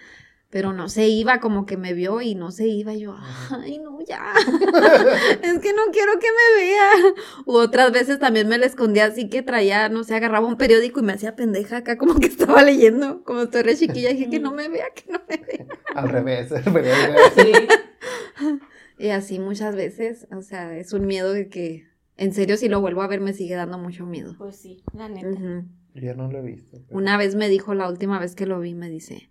Speaker 2: pero no se iba, como que me vio y no se iba. Y yo, ay, no, ya. es que no quiero que me vea. U otras veces también me la escondía así que traía, no sé, agarraba un periódico y me hacía pendeja acá, como que estaba leyendo. Como estoy re chiquilla, dije que no me vea, que no me vea.
Speaker 3: Al revés, el
Speaker 2: Sí. Y así muchas veces, o sea, es un miedo de que, en serio, si lo vuelvo a ver, me sigue dando mucho miedo.
Speaker 1: Pues sí, la neta.
Speaker 3: Ya no lo he visto.
Speaker 2: Una vez me dijo, la última vez que lo vi, me dice,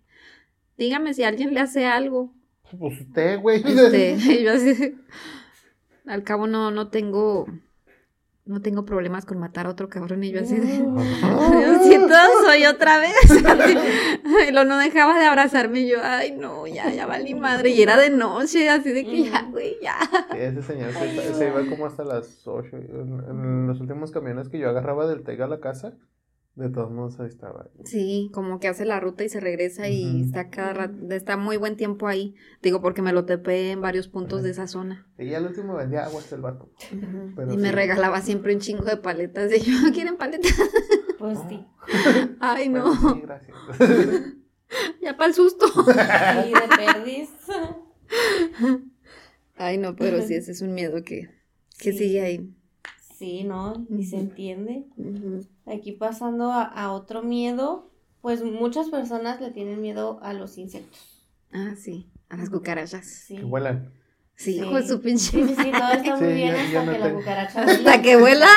Speaker 2: dígame si alguien le hace algo.
Speaker 3: Pues usted, güey.
Speaker 2: Este, yo así, al cabo no, no tengo, no tengo problemas con matar a otro cabrón y yo así de, Diosito, soy otra vez. y lo no dejaba de abrazarme y yo, ay no, ya, ya valí madre. Y era de noche, así de que ya, güey, ya.
Speaker 3: Sí, ese señor se, iba como hasta las ocho. En, los últimos camiones que yo agarraba del Tega a la casa, de todos modos ahí estaba.
Speaker 2: Sí, como que hace la ruta y se regresa y está cada está muy buen tiempo ahí. Digo, porque me lo tepé en varios puntos de esa zona.
Speaker 3: Y al último vendía agua hasta el vato.
Speaker 2: y me regalaba siempre un chingo de paletas. Y yo, ¿quieren paletas?
Speaker 1: Pues sí.
Speaker 2: Ay, no. sí, gracias. ya para el susto.
Speaker 1: sí, de perdiz.
Speaker 2: Ay, no, pero sí, ese es un miedo que, que sigue ahí.
Speaker 1: Sí, ¿no? Ni se entiende. Aquí pasando a, otro miedo, pues muchas personas le tienen miedo a los insectos.
Speaker 2: Ah, sí, a las cucarachas.
Speaker 3: Sí. Que vuelan.
Speaker 2: Sí, hijo de su pinche.
Speaker 1: Sí, sí, todo está muy bien hasta que la cucaracha
Speaker 2: Hasta que vuela.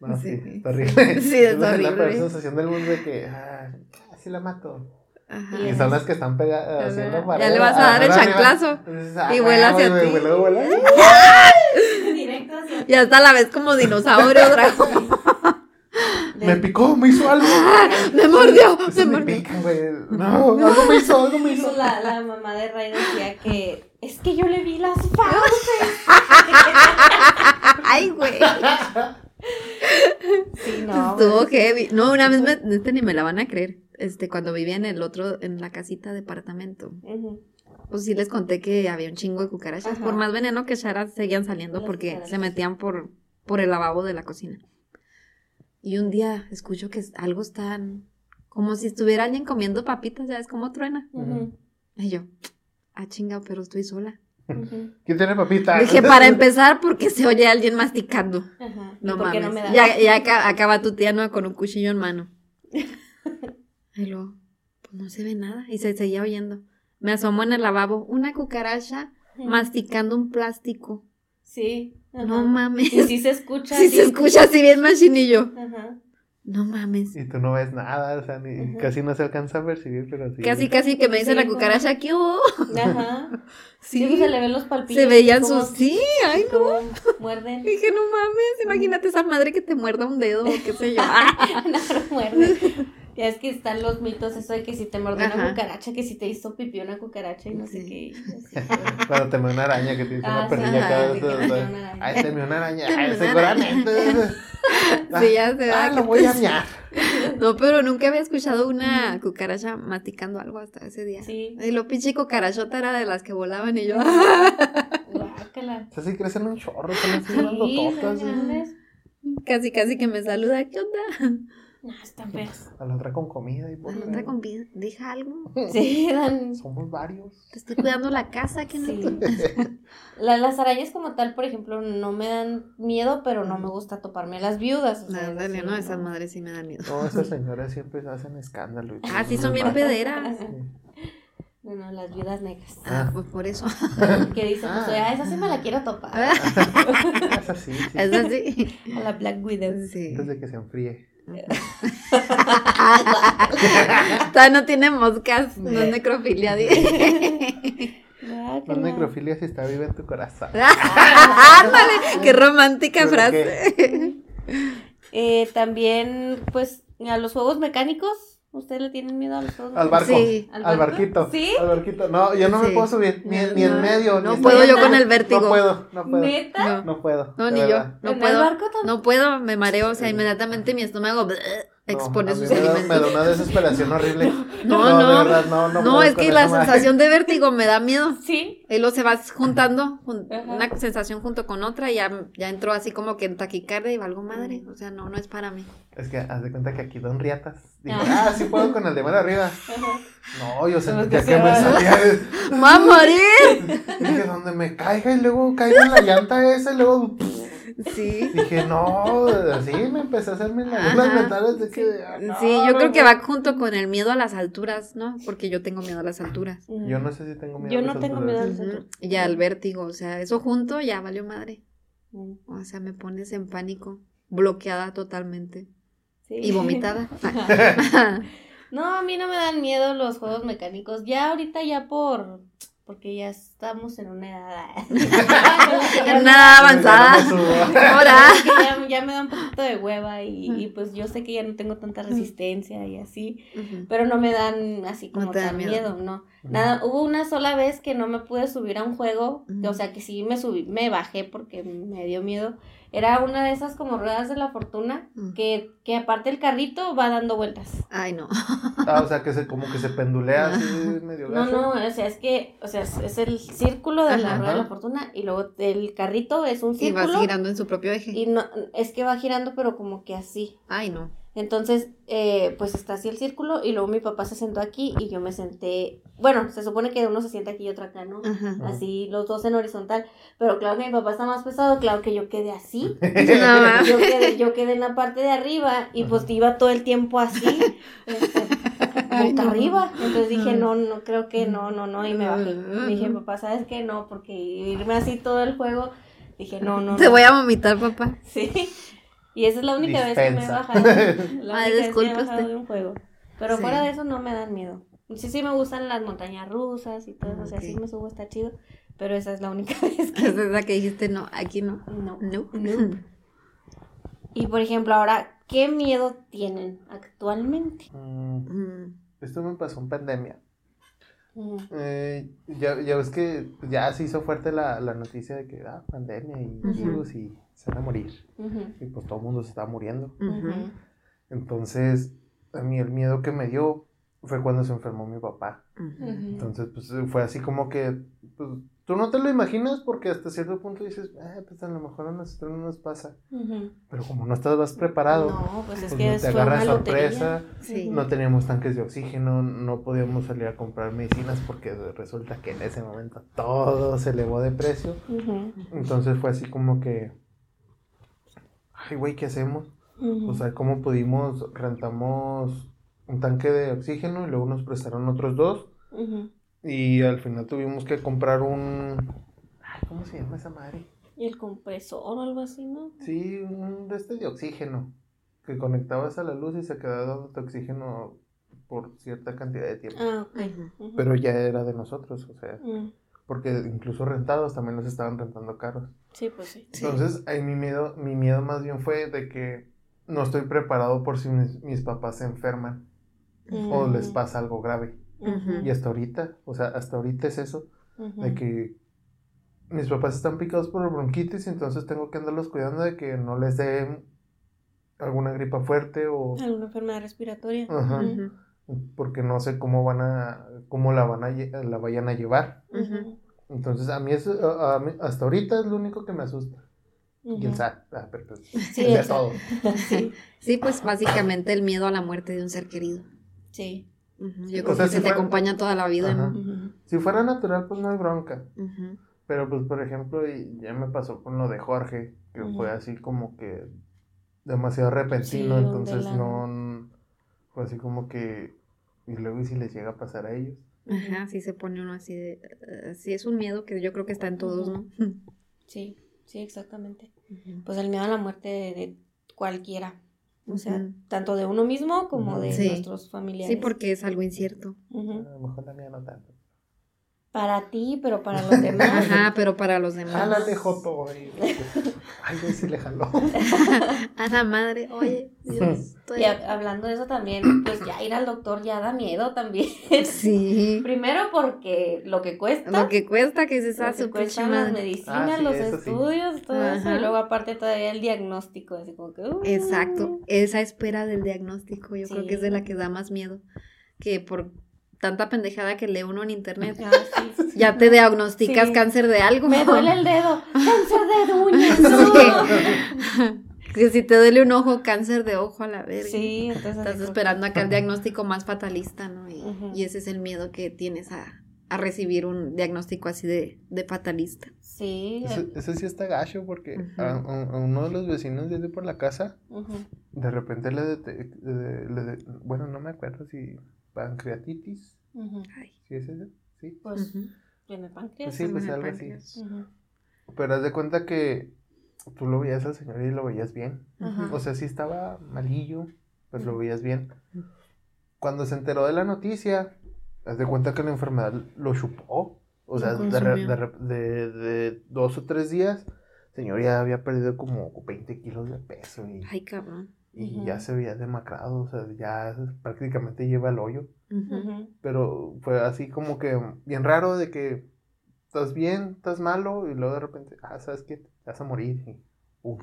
Speaker 3: No, sí, sí, horrible.
Speaker 2: Sí, es horrible.
Speaker 3: La sensación del mundo de que, ah, así la mato. Ajá. Y son las que están pegadas haciendo
Speaker 2: para. Ya le vas a dar el chanclazo. Ah, y vuela hacia ti. Vuela, vuela. Y hasta la vez como dinosaurio dragón.
Speaker 3: Me picó, me hizo algo.
Speaker 2: me mordió,
Speaker 3: me, me pica, güey. No, algo me hizo, algo me hizo.
Speaker 1: La, la mamá de Ray decía que es que yo le vi las fauces.
Speaker 2: Ay, güey. Sí, no. Estuvo heavy. No, una vez me, este ni me la van a creer. Este, cuando vivía en el otro, en la casita de departamento. Pues sí les conté que había un chingo de cucarachas. Por más veneno que echara, seguían saliendo porque se metían por, por el lavabo de la cocina. Y un día escucho que algo está como si estuviera alguien comiendo papitas, ¿sabes cómo truena? Y yo, ah, chinga, pero estoy sola.
Speaker 3: ¿Quién tiene papitas?
Speaker 2: Dije, para empezar, porque se oye alguien masticando. No mames. No ya, ya acaba tu tía con un cuchillo en mano. y luego, pues no se ve nada. Y se seguía oyendo. Me asomó en el lavabo una cucaracha masticando un plástico. Sí. No mames.
Speaker 1: Y sí se escucha.
Speaker 2: Sí se escucha así bien machinillo. Ajá. No mames.
Speaker 3: Y tú no ves nada, o sea, ni, casi no se alcanza a percibir, pero sí.
Speaker 2: Casi, casi que me dice la cucaracha, ¿qué hubo? Ajá.
Speaker 1: Sí, pues se le ven los palpitos.
Speaker 2: Se veían sus. Sí, ay, no.
Speaker 1: Muerden.
Speaker 2: Dije, no mames, imagínate esa madre que te muerda un dedo o qué sé yo.
Speaker 1: no, muerde. Ya es que están los mitos, eso de que si te mordió una cucaracha, que si te hizo pipí una cucaracha y no sé qué.
Speaker 3: Cuando te muerde una araña que te hizo una ah, perrilla cada vez. Ay, te me una araña. Ay, seguramente.
Speaker 2: Sí, ya se
Speaker 3: va. Ah, lo voy a miar.
Speaker 2: No, pero nunca había escuchado una cucaracha masticando algo hasta ese día. Sí. Y lo pinche cucarachota era de las que volaban y yo.
Speaker 3: Guácala. O sea, sí crecen un chorro, están así dando totas.
Speaker 2: Casi, casi que me saluda. ¿Qué onda?
Speaker 1: No, están feas.
Speaker 3: A la otra con comida y
Speaker 2: por A la otra con vida. Deja algo.
Speaker 1: Sí, dan.
Speaker 3: Somos varios.
Speaker 2: Te estoy cuidando la casa, que no
Speaker 1: las arañas como tal, por ejemplo, no me dan miedo, pero no me gusta toparme a las viudas.
Speaker 2: O sea, dale, no, esas madres sí me dan miedo.
Speaker 3: No, esas señoras siempre hacen escándalo.
Speaker 2: ah, sí, son bien pederas.
Speaker 1: Bueno, las viudas negras.
Speaker 2: Ah, pues por eso.
Speaker 1: que dicen, pues, ah, esa sí me la quiero topar.
Speaker 3: esa sí, sí.
Speaker 2: Esa sí.
Speaker 1: A la Black Widow.
Speaker 3: Sí. Antes de que se enfríe.
Speaker 2: Todavía no tiene moscas, no es necrofilia.
Speaker 3: No es necrofilia si está viva en tu corazón.
Speaker 2: qué romántica frase.
Speaker 1: Eh, también, pues, a los juegos mecánicos ¿Ustedes le tienen miedo a los juegos?
Speaker 3: Al barco. Sí. ¿Al, barquito. ¿Sí? Al barquito. No, yo no me puedo subir, ni, ni en medio.
Speaker 2: No puedo yo con el vértigo.
Speaker 3: No puedo, no puedo.
Speaker 1: ¿Neta?
Speaker 3: No, puedo.
Speaker 2: No, ni yo. No puedo. barco No puedo, me mareo, o sea, inmediatamente mi estómago expone sus
Speaker 3: alimentos. Me da una desesperación horrible.
Speaker 2: No, no, no, de verdad, no, no, no es que la sensación de vértigo me da miedo.
Speaker 1: Sí.
Speaker 2: Y luego se va juntando, una sensación junto con otra, y ya, ya entró así como que en taquicardia y valgo madre. O sea, no, no es para mí.
Speaker 3: Es que haz de cuenta que aquí don Riatas. Digo, ah, sí puedo con el de mano arriba. No, yo sentía que, me salía.
Speaker 2: ¡Va a morir!
Speaker 3: Dije, donde me caiga y luego caiga en la llanta esa y luego.
Speaker 2: Sí.
Speaker 3: Dije, no, así me empecé a hacerme las mentales de que.
Speaker 2: sí, yo creo que va junto con el miedo a las alturas, ¿no? Porque yo tengo miedo a las alturas.
Speaker 3: Yo no sé si tengo miedo
Speaker 1: yo a las alturas. Yo no tengo miedo a las alturas.
Speaker 2: Y al vértigo, o sea, eso junto ya valió madre. O sea, me pones en pánico, bloqueada totalmente. Sí. Y vomitada.
Speaker 1: no, a mí no me dan miedo los juegos mecánicos. Ya ahorita ya por porque ya estamos en una edad.
Speaker 2: en una avanzada.
Speaker 1: Ahora. Ya, me da un poquito de hueva y, pues yo sé que ya no tengo tanta resistencia y así, pero no me dan así como tan miedo. no. Nada, hubo una sola vez que no me pude subir a un juego, o sea que sí me subí, me bajé porque me dio miedo era una de esas como ruedas de la fortuna mm. que, que aparte el carrito va dando vueltas.
Speaker 2: Ay, no.
Speaker 3: ah, o sea, que se como que se pendulea así medio
Speaker 1: No, no, o sea, es que, o sea, es el círculo de la rueda de la fortuna y luego el carrito es un círculo.
Speaker 2: Y va girando en su propio eje.
Speaker 1: Y no, es que va girando pero como que así.
Speaker 2: Ay, no.
Speaker 1: Entonces, eh, pues está así el círculo y luego mi papá se sentó aquí y yo me senté, bueno, se supone que uno se sienta aquí y otro acá, ¿no? Así los dos en horizontal, pero claro que mi papá está más pesado, claro que yo quedé así, yo, quedé, yo quedé en la parte de arriba y pues iba todo el tiempo así, este, boca arriba, entonces dije, no, no, creo que no, no, no, y me bajé, me dije, papá, ¿sabes qué? No, porque irme así todo el juego, dije, no, no.
Speaker 2: Te voy a vomitar, papá.
Speaker 1: Sí. Y esa es la única vez que me he bajado. La única vez que he bajado de un juego. Pero fuera de eso no me dan miedo. Sí, sí me gustan las montañas rusas y todo eso. O sea, sí me subo, está chido. Pero esa es la única vez que.
Speaker 2: Esa es la que dijiste, no, aquí no.
Speaker 1: No. No. no. y por ejemplo, ahora, ¿qué miedo tienen actualmente?
Speaker 3: Mm, mm. Esto me pasó en pandemia. Eh, ya, ya ves que ya se hizo fuerte la, la noticia de que, ah, pandemia y virus y se van a morir. Y pues todo el mundo se estaba muriendo. Entonces, a mí el miedo que me dio fue cuando se enfermó mi papá. Entonces, pues fue así como que, pues, tú no te lo imaginas porque hasta cierto punto dices, ah, pues a lo mejor a nosotros no nos pasa. Pero como no estabas preparado, no, pues es pues, que no te agarra sorpresa, no teníamos tanques de oxígeno, no podíamos salir a comprar medicinas porque resulta que en ese momento todo se elevó de precio. Entonces fue así como que, ay, güey, ¿qué hacemos? O sea, ¿cómo pudimos? Rentamos un tanque de oxígeno y luego nos prestaron otros dos. Y al final tuvimos que comprar un... ¿Cómo se llama esa madre?
Speaker 1: ¿Y el compresor o algo así, no?
Speaker 3: Sí, un de este de oxígeno. Que conectabas a la luz y se quedaba dando oxígeno por cierta cantidad de tiempo. Ah, ok. Pero ya era de nosotros, o sea. Porque incluso rentados también los estaban rentando caros.
Speaker 1: Sí, pues sí.
Speaker 3: Entonces, ahí mi miedo, mi miedo más bien fue de que no estoy preparado por si mis, papás se enferman o les mm. pasa algo grave. Y hasta ahorita, o sea, hasta ahorita es eso, de que mis papás están picados por el bronquitis y entonces tengo que andarlos cuidando de que no les dé alguna gripa fuerte o...
Speaker 1: Alguna enfermedad respiratoria.
Speaker 3: Porque no sé cómo van a, cómo la van a, la vayan a llevar. Entonces a mí, eso, hasta ahorita es lo único que me asusta. Y el SAT, ah, sí,
Speaker 2: todo. Sí. pues básicamente el miedo a la muerte de un ser querido.
Speaker 1: Sí.
Speaker 2: Yo creo que se te acompaña toda la vida,
Speaker 3: Si fuera natural, pues no hay bronca. Pero pues, por ejemplo, ya me pasó con lo de Jorge, que fue así como que demasiado repentino, entonces no, fue así como que, y luego y si les llega a pasar a ellos.
Speaker 2: Ajá, sí se pone uno así de, sí es un miedo que yo creo que está en todos, ¿no?
Speaker 1: Sí, sí, exactamente. Pues el miedo a la muerte de cualquiera. O sea, tanto de uno mismo como de nuestros familiares.
Speaker 2: Sí, porque es algo incierto.
Speaker 3: A lo mejor la mía no tanto.
Speaker 1: Para ti, pero para los demás.
Speaker 2: Ajá, pero para los demás.
Speaker 3: Jálate, Joto. Ay, güey, sí le jaló.
Speaker 2: A la madre, oye, Dios.
Speaker 1: Y hablando de eso también, pues ya ir al doctor ya da miedo también. Sí. Primero porque lo que cuesta.
Speaker 2: Lo que cuesta, que se sabe
Speaker 1: su cuestan las medicinas, ah, los estudios, todo eso. Y luego aparte todavía el diagnóstico, así como que... Uh.
Speaker 2: Exacto, esa espera del diagnóstico yo creo que es de la que da más miedo. Que por tanta pendejada que lee uno en internet. Ah, ya te diagnosticas cáncer de algo.
Speaker 1: Me duele el dedo. Cáncer de uñas.
Speaker 2: que si te duele un ojo, cáncer de ojo a la vez. Sí, entonces. Estás esperando acá el diagnóstico más fatalista, ¿no? Y, ese es el miedo que tienes a, recibir un diagnóstico así de, fatalista.
Speaker 1: Sí.
Speaker 3: Eso, sí está gacho porque a, uno de los vecinos desde por la casa, de repente le, le, bueno, no me acuerdo si pancreatitis. ¿Sí es eso? Sí.
Speaker 1: Pues tiene páncreas.
Speaker 3: sí, pues algo así. Pero haz de cuenta que tú lo veías al señor y lo veías bien. O sea, sí estaba malillo, pues lo veías bien. Cuando se enteró de la noticia, haz de cuenta que la enfermedad lo chupó. O sea, de, de, dos o tres días, el señor ya había perdido como 20 kilos de peso. Y,
Speaker 2: Ay, cabrón
Speaker 3: y ya se veía demacrado, o sea, ya prácticamente lleva el hoyo. Pero fue así como que bien raro de que estás bien, estás malo y luego de repente, ah, ¿sabes qué? Te vas a morir. Y, uh,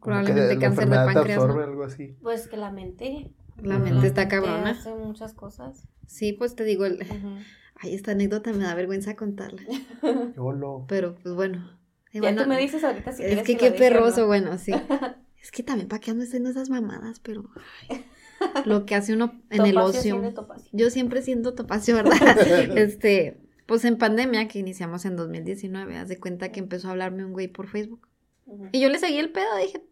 Speaker 1: Probablemente cáncer de páncreas. absorbe algo así. Pues que la mente.
Speaker 2: La mente está cabrona.
Speaker 1: Hace muchas cosas.
Speaker 2: Sí, pues te digo, el... ay, esta anécdota me da vergüenza contarla.
Speaker 3: Yo lo.
Speaker 2: Pero pues bueno.
Speaker 1: Ya tú me dices ahorita si
Speaker 2: Es que, qué perroso, bueno, sí. Es que también para qué ando haciendo esas mamadas, pero lo que hace uno en el ocio. Yo siempre siento topacio, ¿verdad? este, pues en pandemia que iniciamos en 2019, haz de cuenta que empezó a hablarme un güey por Facebook. Y yo le seguí el pedo, dije,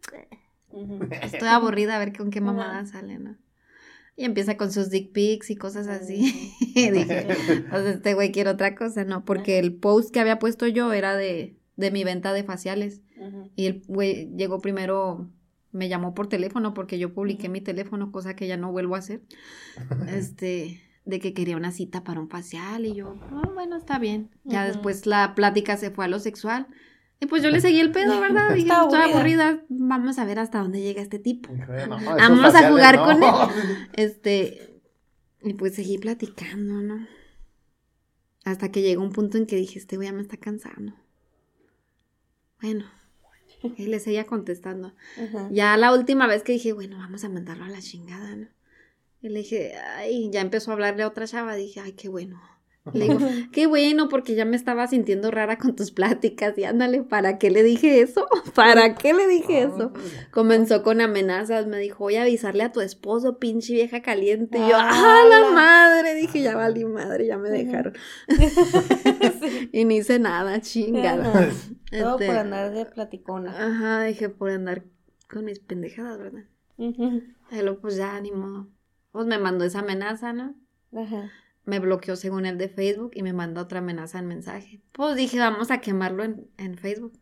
Speaker 2: estoy aburrida a ver con qué mamada sale, ¿no? Y empieza con sus dick pics y cosas así. y dije, pues este güey quiere otra cosa, ¿no? Porque el post que había puesto yo era de, de mi venta de faciales. Y el güey llegó primero me llamó por teléfono porque yo publiqué mi teléfono, cosa que ya no vuelvo a hacer. Este, de que quería una cita para un facial y yo, oh, bueno, está bien. Ya después la plática se fue a lo sexual. Y pues yo le seguí el pedo, ¿verdad? Dije, estoy aburrida, vamos a ver hasta dónde llega este tipo. vamos a jugar con él. Este, y pues seguí platicando, ¿no? Hasta que llegó un punto en que dije, este güey ya me está cansando. Bueno, y le seguía contestando. Ya la última vez que dije, bueno, vamos a mandarlo a la chingada, ¿no? Y le dije, ay, ya empezó a hablarle a otra chava. Dije, ay, qué bueno. Le digo, qué bueno, porque ya me estaba sintiendo rara con tus pláticas y ándale, ¿para qué le dije eso? ¿Para qué le dije eso? Comenzó con amenazas, me dijo, voy a avisarle a tu esposo, pinche vieja caliente. Y yo, ¡ah, la madre! Dije, ya valí madre, ya me dejaron. y ni hice nada, chingada.
Speaker 1: Todo este, por andar de platicona.
Speaker 2: Ajá, dije, por andar con mis pendejadas, ¿verdad? Pero pues ya, ni modo. Pues me mandó esa amenaza, ¿no? Ajá me bloqueó según el de Facebook y me mandó otra amenaza en mensaje. Pues dije, vamos a quemarlo en, Facebook.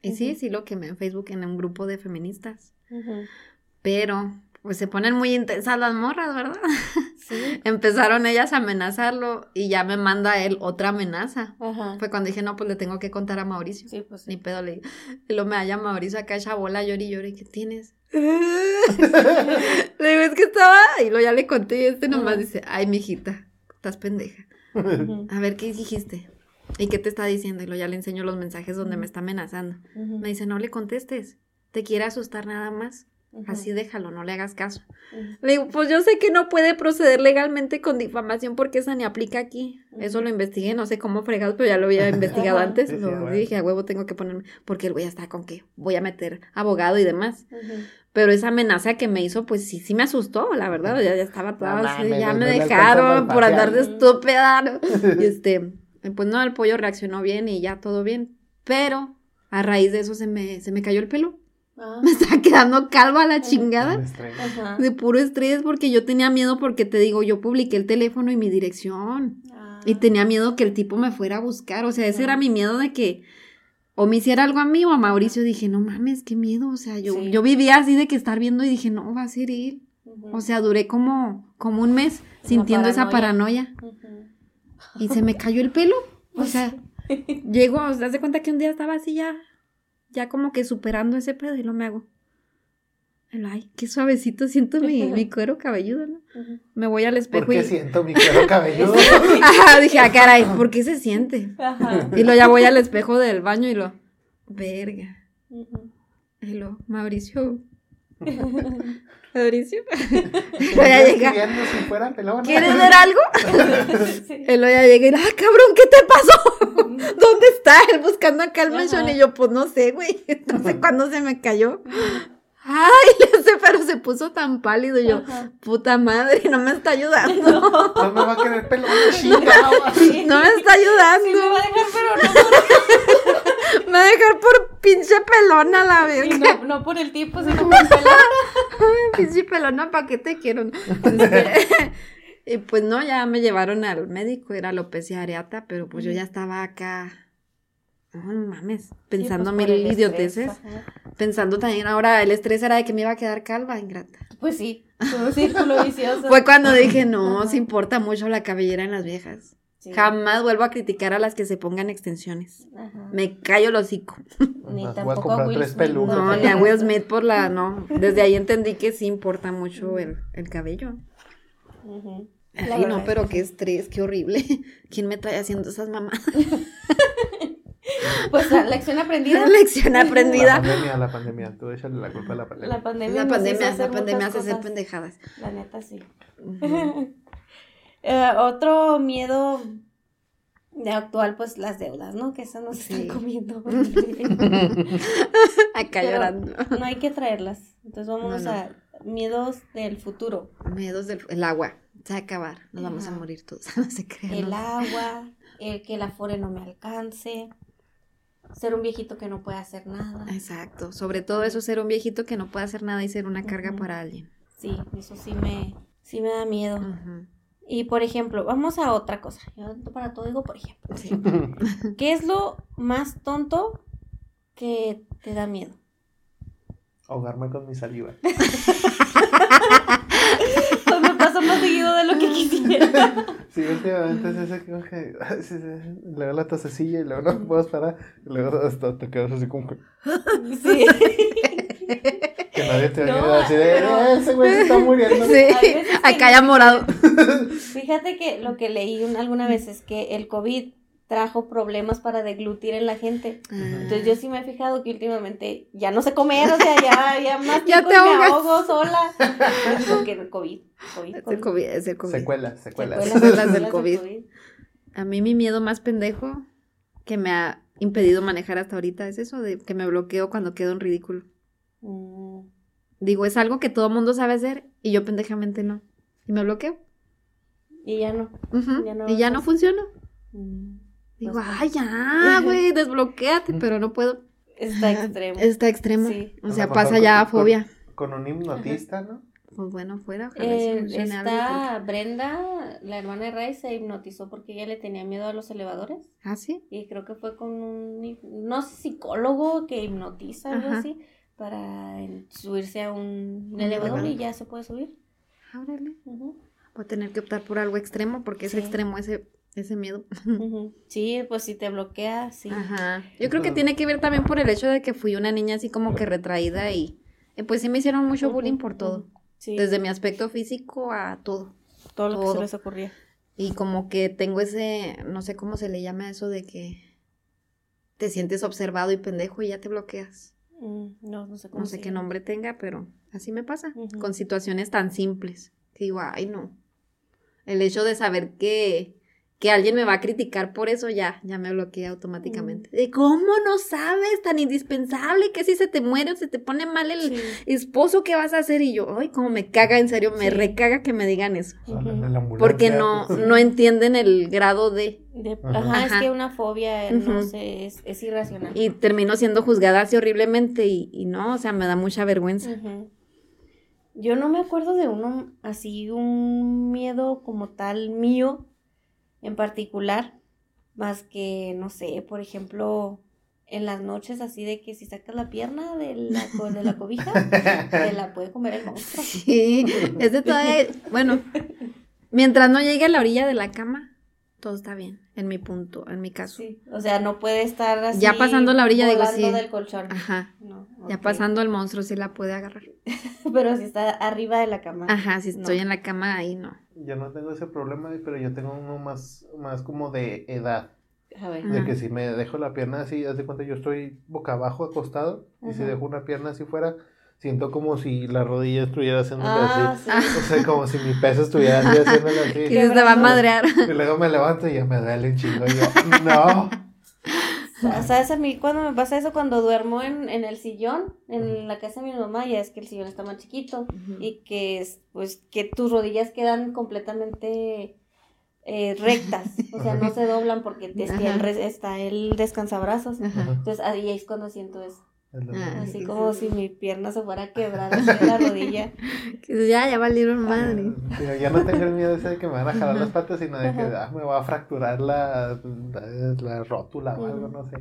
Speaker 2: Y sí, sí lo quemé en Facebook en un grupo de feministas. Pero, pues se ponen muy intensas las morras, ¿verdad? Sí. Empezaron ellas a amenazarlo y ya me manda él otra amenaza. Fue cuando dije, no, pues le tengo que contar a Mauricio. Sí, pues Ni pedo le Y lo me halla Mauricio acá esa bola, llori, llori, ¿qué tienes? le digo, es que estaba, y lo ya le conté y este nomás dice, ay, mijita, estás pendeja. A ver, ¿qué dijiste? ¿Y qué te está diciendo? Y lo ya le enseño los mensajes donde me está amenazando. Me dice, no le contestes, te quiere asustar nada más. Así déjalo, no le hagas caso. Le digo, pues yo sé que no puede proceder legalmente con difamación porque esa ni aplica aquí. Eso lo investigué, no sé cómo fregados, pero ya lo había investigado antes. lo dije, a huevo tengo que ponerme, porque el güey está con que voy a meter abogado y demás. Pero esa amenaza que me hizo, pues sí, sí me asustó, la verdad. Ya, ya estaba toda así, ya me dejaron por andar de estúpida. Y este, pues no, el pollo reaccionó bien y ya todo bien. Pero a raíz de eso se me, se me cayó el pelo. Ah. Me estaba quedando calva a la chingada. De puro estrés, porque yo tenía miedo, porque te digo, yo publiqué el teléfono y mi dirección. Y ah. tenía miedo que el tipo me fuera a buscar. O sea, ese era mi miedo de que o me hiciera algo a mí o a Mauricio, dije, no mames, qué miedo, o sea, yo, yo vivía así de que estar viendo y dije, no, va a ser él. O sea, duré como, como un mes sintiendo esa paranoia. Y se me cayó el pelo. O sea, llego, o sea, de cuenta que un día estaba así ya, ya como que superando ese pedo y lo me hago ay, qué suavecito siento mi, mi cuero cabelludo, ¿no? Me voy al espejo
Speaker 3: ¿Por qué siento mi cuero cabelludo?
Speaker 2: Ajá, dije, ah, caray, ¿por qué se siente? Ajá. Y lo ya voy al espejo del baño y lo, verga. Y lo, Mauricio. Mauricio. ya llega. Si fuera ¿Quieres ver algo? sí. Él ya llega y, ah, cabrón, ¿qué te pasó? ¿Dónde está? Él buscando acá el manchón y yo, pues no sé, güey. Entonces, ¿cuándo se me cayó? Ay, le sé, pero se puso tan pálido y yo, puta madre, no me está ayudando.
Speaker 3: No, me va a querer pelón, No
Speaker 2: me está ayudando.
Speaker 1: me va a dejar, pero no
Speaker 2: Me va a dejar por pinche pelona la verga.
Speaker 1: No, no, por el tipo, sino por pelona.
Speaker 2: pinche pelona, ¿para qué te quiero? Este, y pues no, ya me llevaron al médico, era alopecia areata, pero pues yo ya estaba acá no mames, pensando pues, mil idioteces. Pensando también ahora, el estrés era de que me iba a quedar calva, ingrata.
Speaker 1: Pues sí, un círculo vicioso.
Speaker 2: fue cuando dije, no, se importa mucho la cabellera en las viejas. Jamás vuelvo a criticar a las que se pongan extensiones. Me callo el hocico.
Speaker 1: Ni tampoco a, Will Smith.
Speaker 2: No, ni a Will Smith por la, no. Desde ahí entendí que sí importa mucho el, el cabello. Ay, no, pero qué estrés, qué horrible. ¿Quién me trae haciendo esas mamás?
Speaker 1: Pues la lección aprendida.
Speaker 2: lección aprendida.
Speaker 3: La pandemia, la pandemia. Tú échale la culpa a la pandemia.
Speaker 1: La pandemia,
Speaker 2: la pandemia, la pandemia hace hacer pendejadas.
Speaker 1: La neta, sí. Eh, otro miedo de actual, pues las deudas, ¿no? Que eso nos están comiendo.
Speaker 2: Acá llorando.
Speaker 1: No hay que traerlas. Entonces vamos a miedos del futuro.
Speaker 2: Miedos del agua. Se va a acabar. Nos vamos a morir todos. no se
Speaker 1: El agua, el que el afore no me alcance ser un viejito que no puede hacer nada.
Speaker 2: Exacto, sobre todo eso, ser un viejito que no puede hacer nada y ser una carga para alguien.
Speaker 1: Sí, eso sí me, sí me da miedo. Y por ejemplo, vamos a otra cosa. Yo para todo digo por ejemplo. ¿Qué es lo más tonto que te da miedo?
Speaker 3: Ahogarme con mi saliva.
Speaker 1: pues me pasa más seguido de lo que quisiera.
Speaker 3: Sí, últimamente es ese que. Luego la tosecilla y luego no puedo parar. Y luego hasta te quedas así como que. Sí. Que nadie te no, así de, eh, ese güey se está muriendo.
Speaker 2: Sí, acá ya morado.
Speaker 1: Fíjate que lo que leí alguna vez es que el COVID trajo problemas para deglutir en la gente. Entonces yo sí me he fijado que últimamente ya no sé comer, o sea, ya, ya más ya te me ahogo sola. Porque el COVID, COVID,
Speaker 2: Es el COVID, es el COVID.
Speaker 3: Secuelas, secuelas.
Speaker 2: Secuelas, del COVID. A mí mi miedo más pendejo que me ha impedido manejar hasta ahorita es eso de que me bloqueo cuando quedo en ridículo. Mm. Digo, es algo que todo mundo sabe hacer y yo pendejamente no. Y me bloqueo.
Speaker 1: Y ya no.
Speaker 2: y ya no funciona. Mm. Digo, ay, ya, güey, desbloqueate, pero no puedo.
Speaker 1: Está extremo.
Speaker 2: Está extremo. Sí. O sea, pasa ya a fobia.
Speaker 3: Con, un hipnotista, ¿no?
Speaker 2: Pues bueno, fuera.
Speaker 1: Eh, está Brenda, la hermana de Ray, se hipnotizó porque ella le tenía miedo a los elevadores.
Speaker 2: ¿Ah, sí?
Speaker 1: Y creo que fue con un, no sé, psicólogo que hipnotiza, algo así, para subirse a un, elevador y ya se puede subir.
Speaker 2: Ábrele. Voy a tener que optar por algo extremo porque es extremo ese ese miedo.
Speaker 1: Sí, pues si te bloquea, sí.
Speaker 2: Ajá. Yo creo que tiene que ver también por el hecho de que fui una niña así como que retraída y pues sí me hicieron mucho bullying por todo. Desde mi aspecto físico a todo.
Speaker 1: Todo lo que se les ocurría.
Speaker 2: Y como que tengo ese, no sé cómo se le llama eso de que te sientes observado y pendejo y ya te bloqueas.
Speaker 1: Mm, no, no sé cómo.
Speaker 2: No sé qué nombre tenga, pero así me pasa. Con situaciones tan simples. Que digo, ay no. El hecho de saber que que alguien me va a criticar por eso, ya, ya me bloqueé automáticamente. Mm. De cómo no sabes, tan indispensable, que si se te muere o se te pone mal el esposo, ¿qué vas a hacer? Y yo, ay, como me caga, en serio, me recaga que me digan eso. Porque no, no entienden el grado de...
Speaker 1: ajá, es que una fobia, no sé, es, irracional.
Speaker 2: Y termino siendo juzgada así horriblemente y, y no, o sea, me da mucha vergüenza.
Speaker 1: Yo no me acuerdo de uno así, un miedo como tal mío en particular, más que, no sé, por ejemplo, en las noches así de que si sacas la pierna de la, de la cobija, te la puede comer el monstruo.
Speaker 2: Sí, es de toda, bueno, mientras no llegue a la orilla de la cama, todo está bien, en mi punto, en mi caso. Sí,
Speaker 1: o sea, no puede estar así.
Speaker 2: Ya pasando la orilla, digo, sí.
Speaker 1: del colchón.
Speaker 2: Ajá. Ya pasando el monstruo, sí la puede agarrar.
Speaker 1: pero si está arriba de la cama.
Speaker 2: Ajá, si estoy en la cama, ahí no.
Speaker 3: Yo no tengo ese problema, pero yo tengo uno más, más como de edad. A ver. De que si me dejo la pierna así, haz de cuenta, yo estoy boca abajo acostado, y si dejo una pierna así fuera, siento como si la rodilla estuviera haciéndole ah, así. O sea, como si mi peso estuviera así haciéndole así.
Speaker 2: Y se va a madrear.
Speaker 3: Y luego me levanto y ya me duele un chingo. Y yo, no.
Speaker 1: ¿Sabes a mí cuando me pasa eso? Cuando duermo en, en el sillón, en la casa de mi mamá, ya es que el sillón está más chiquito y que, pues, que tus rodillas quedan completamente eh, rectas, o sea, no se doblan porque está el, está el descansabrazos. Entonces ahí es cuando siento eso. Ah, así como si mi pierna se fuera a quebrar así la rodilla.
Speaker 2: ya, ya valieron madre.
Speaker 3: Pero ya no tengo el miedo ese de que me van a jalar las patas, sino de que ah, me va a fracturar la, la, rótula o algo, no sé.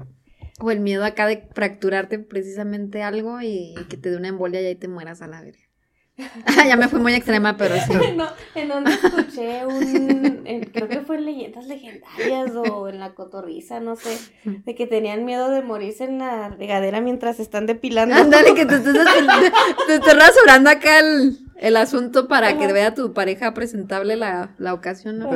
Speaker 2: O el miedo acá de fracturarte precisamente algo y, que te dé una embolia y ahí te mueras a la verga. Ya me fui muy extrema, pero sí.
Speaker 1: No, en donde escuché un, creo que fue en Leyendas Legendarias o en La Cotorriza, no sé, de que tenían miedo de morirse en la regadera mientras están depilando.
Speaker 2: Ándale, que te estés, te, te rasurando acá el, el asunto para que vea tu pareja presentable la, la ocasión, ¿no?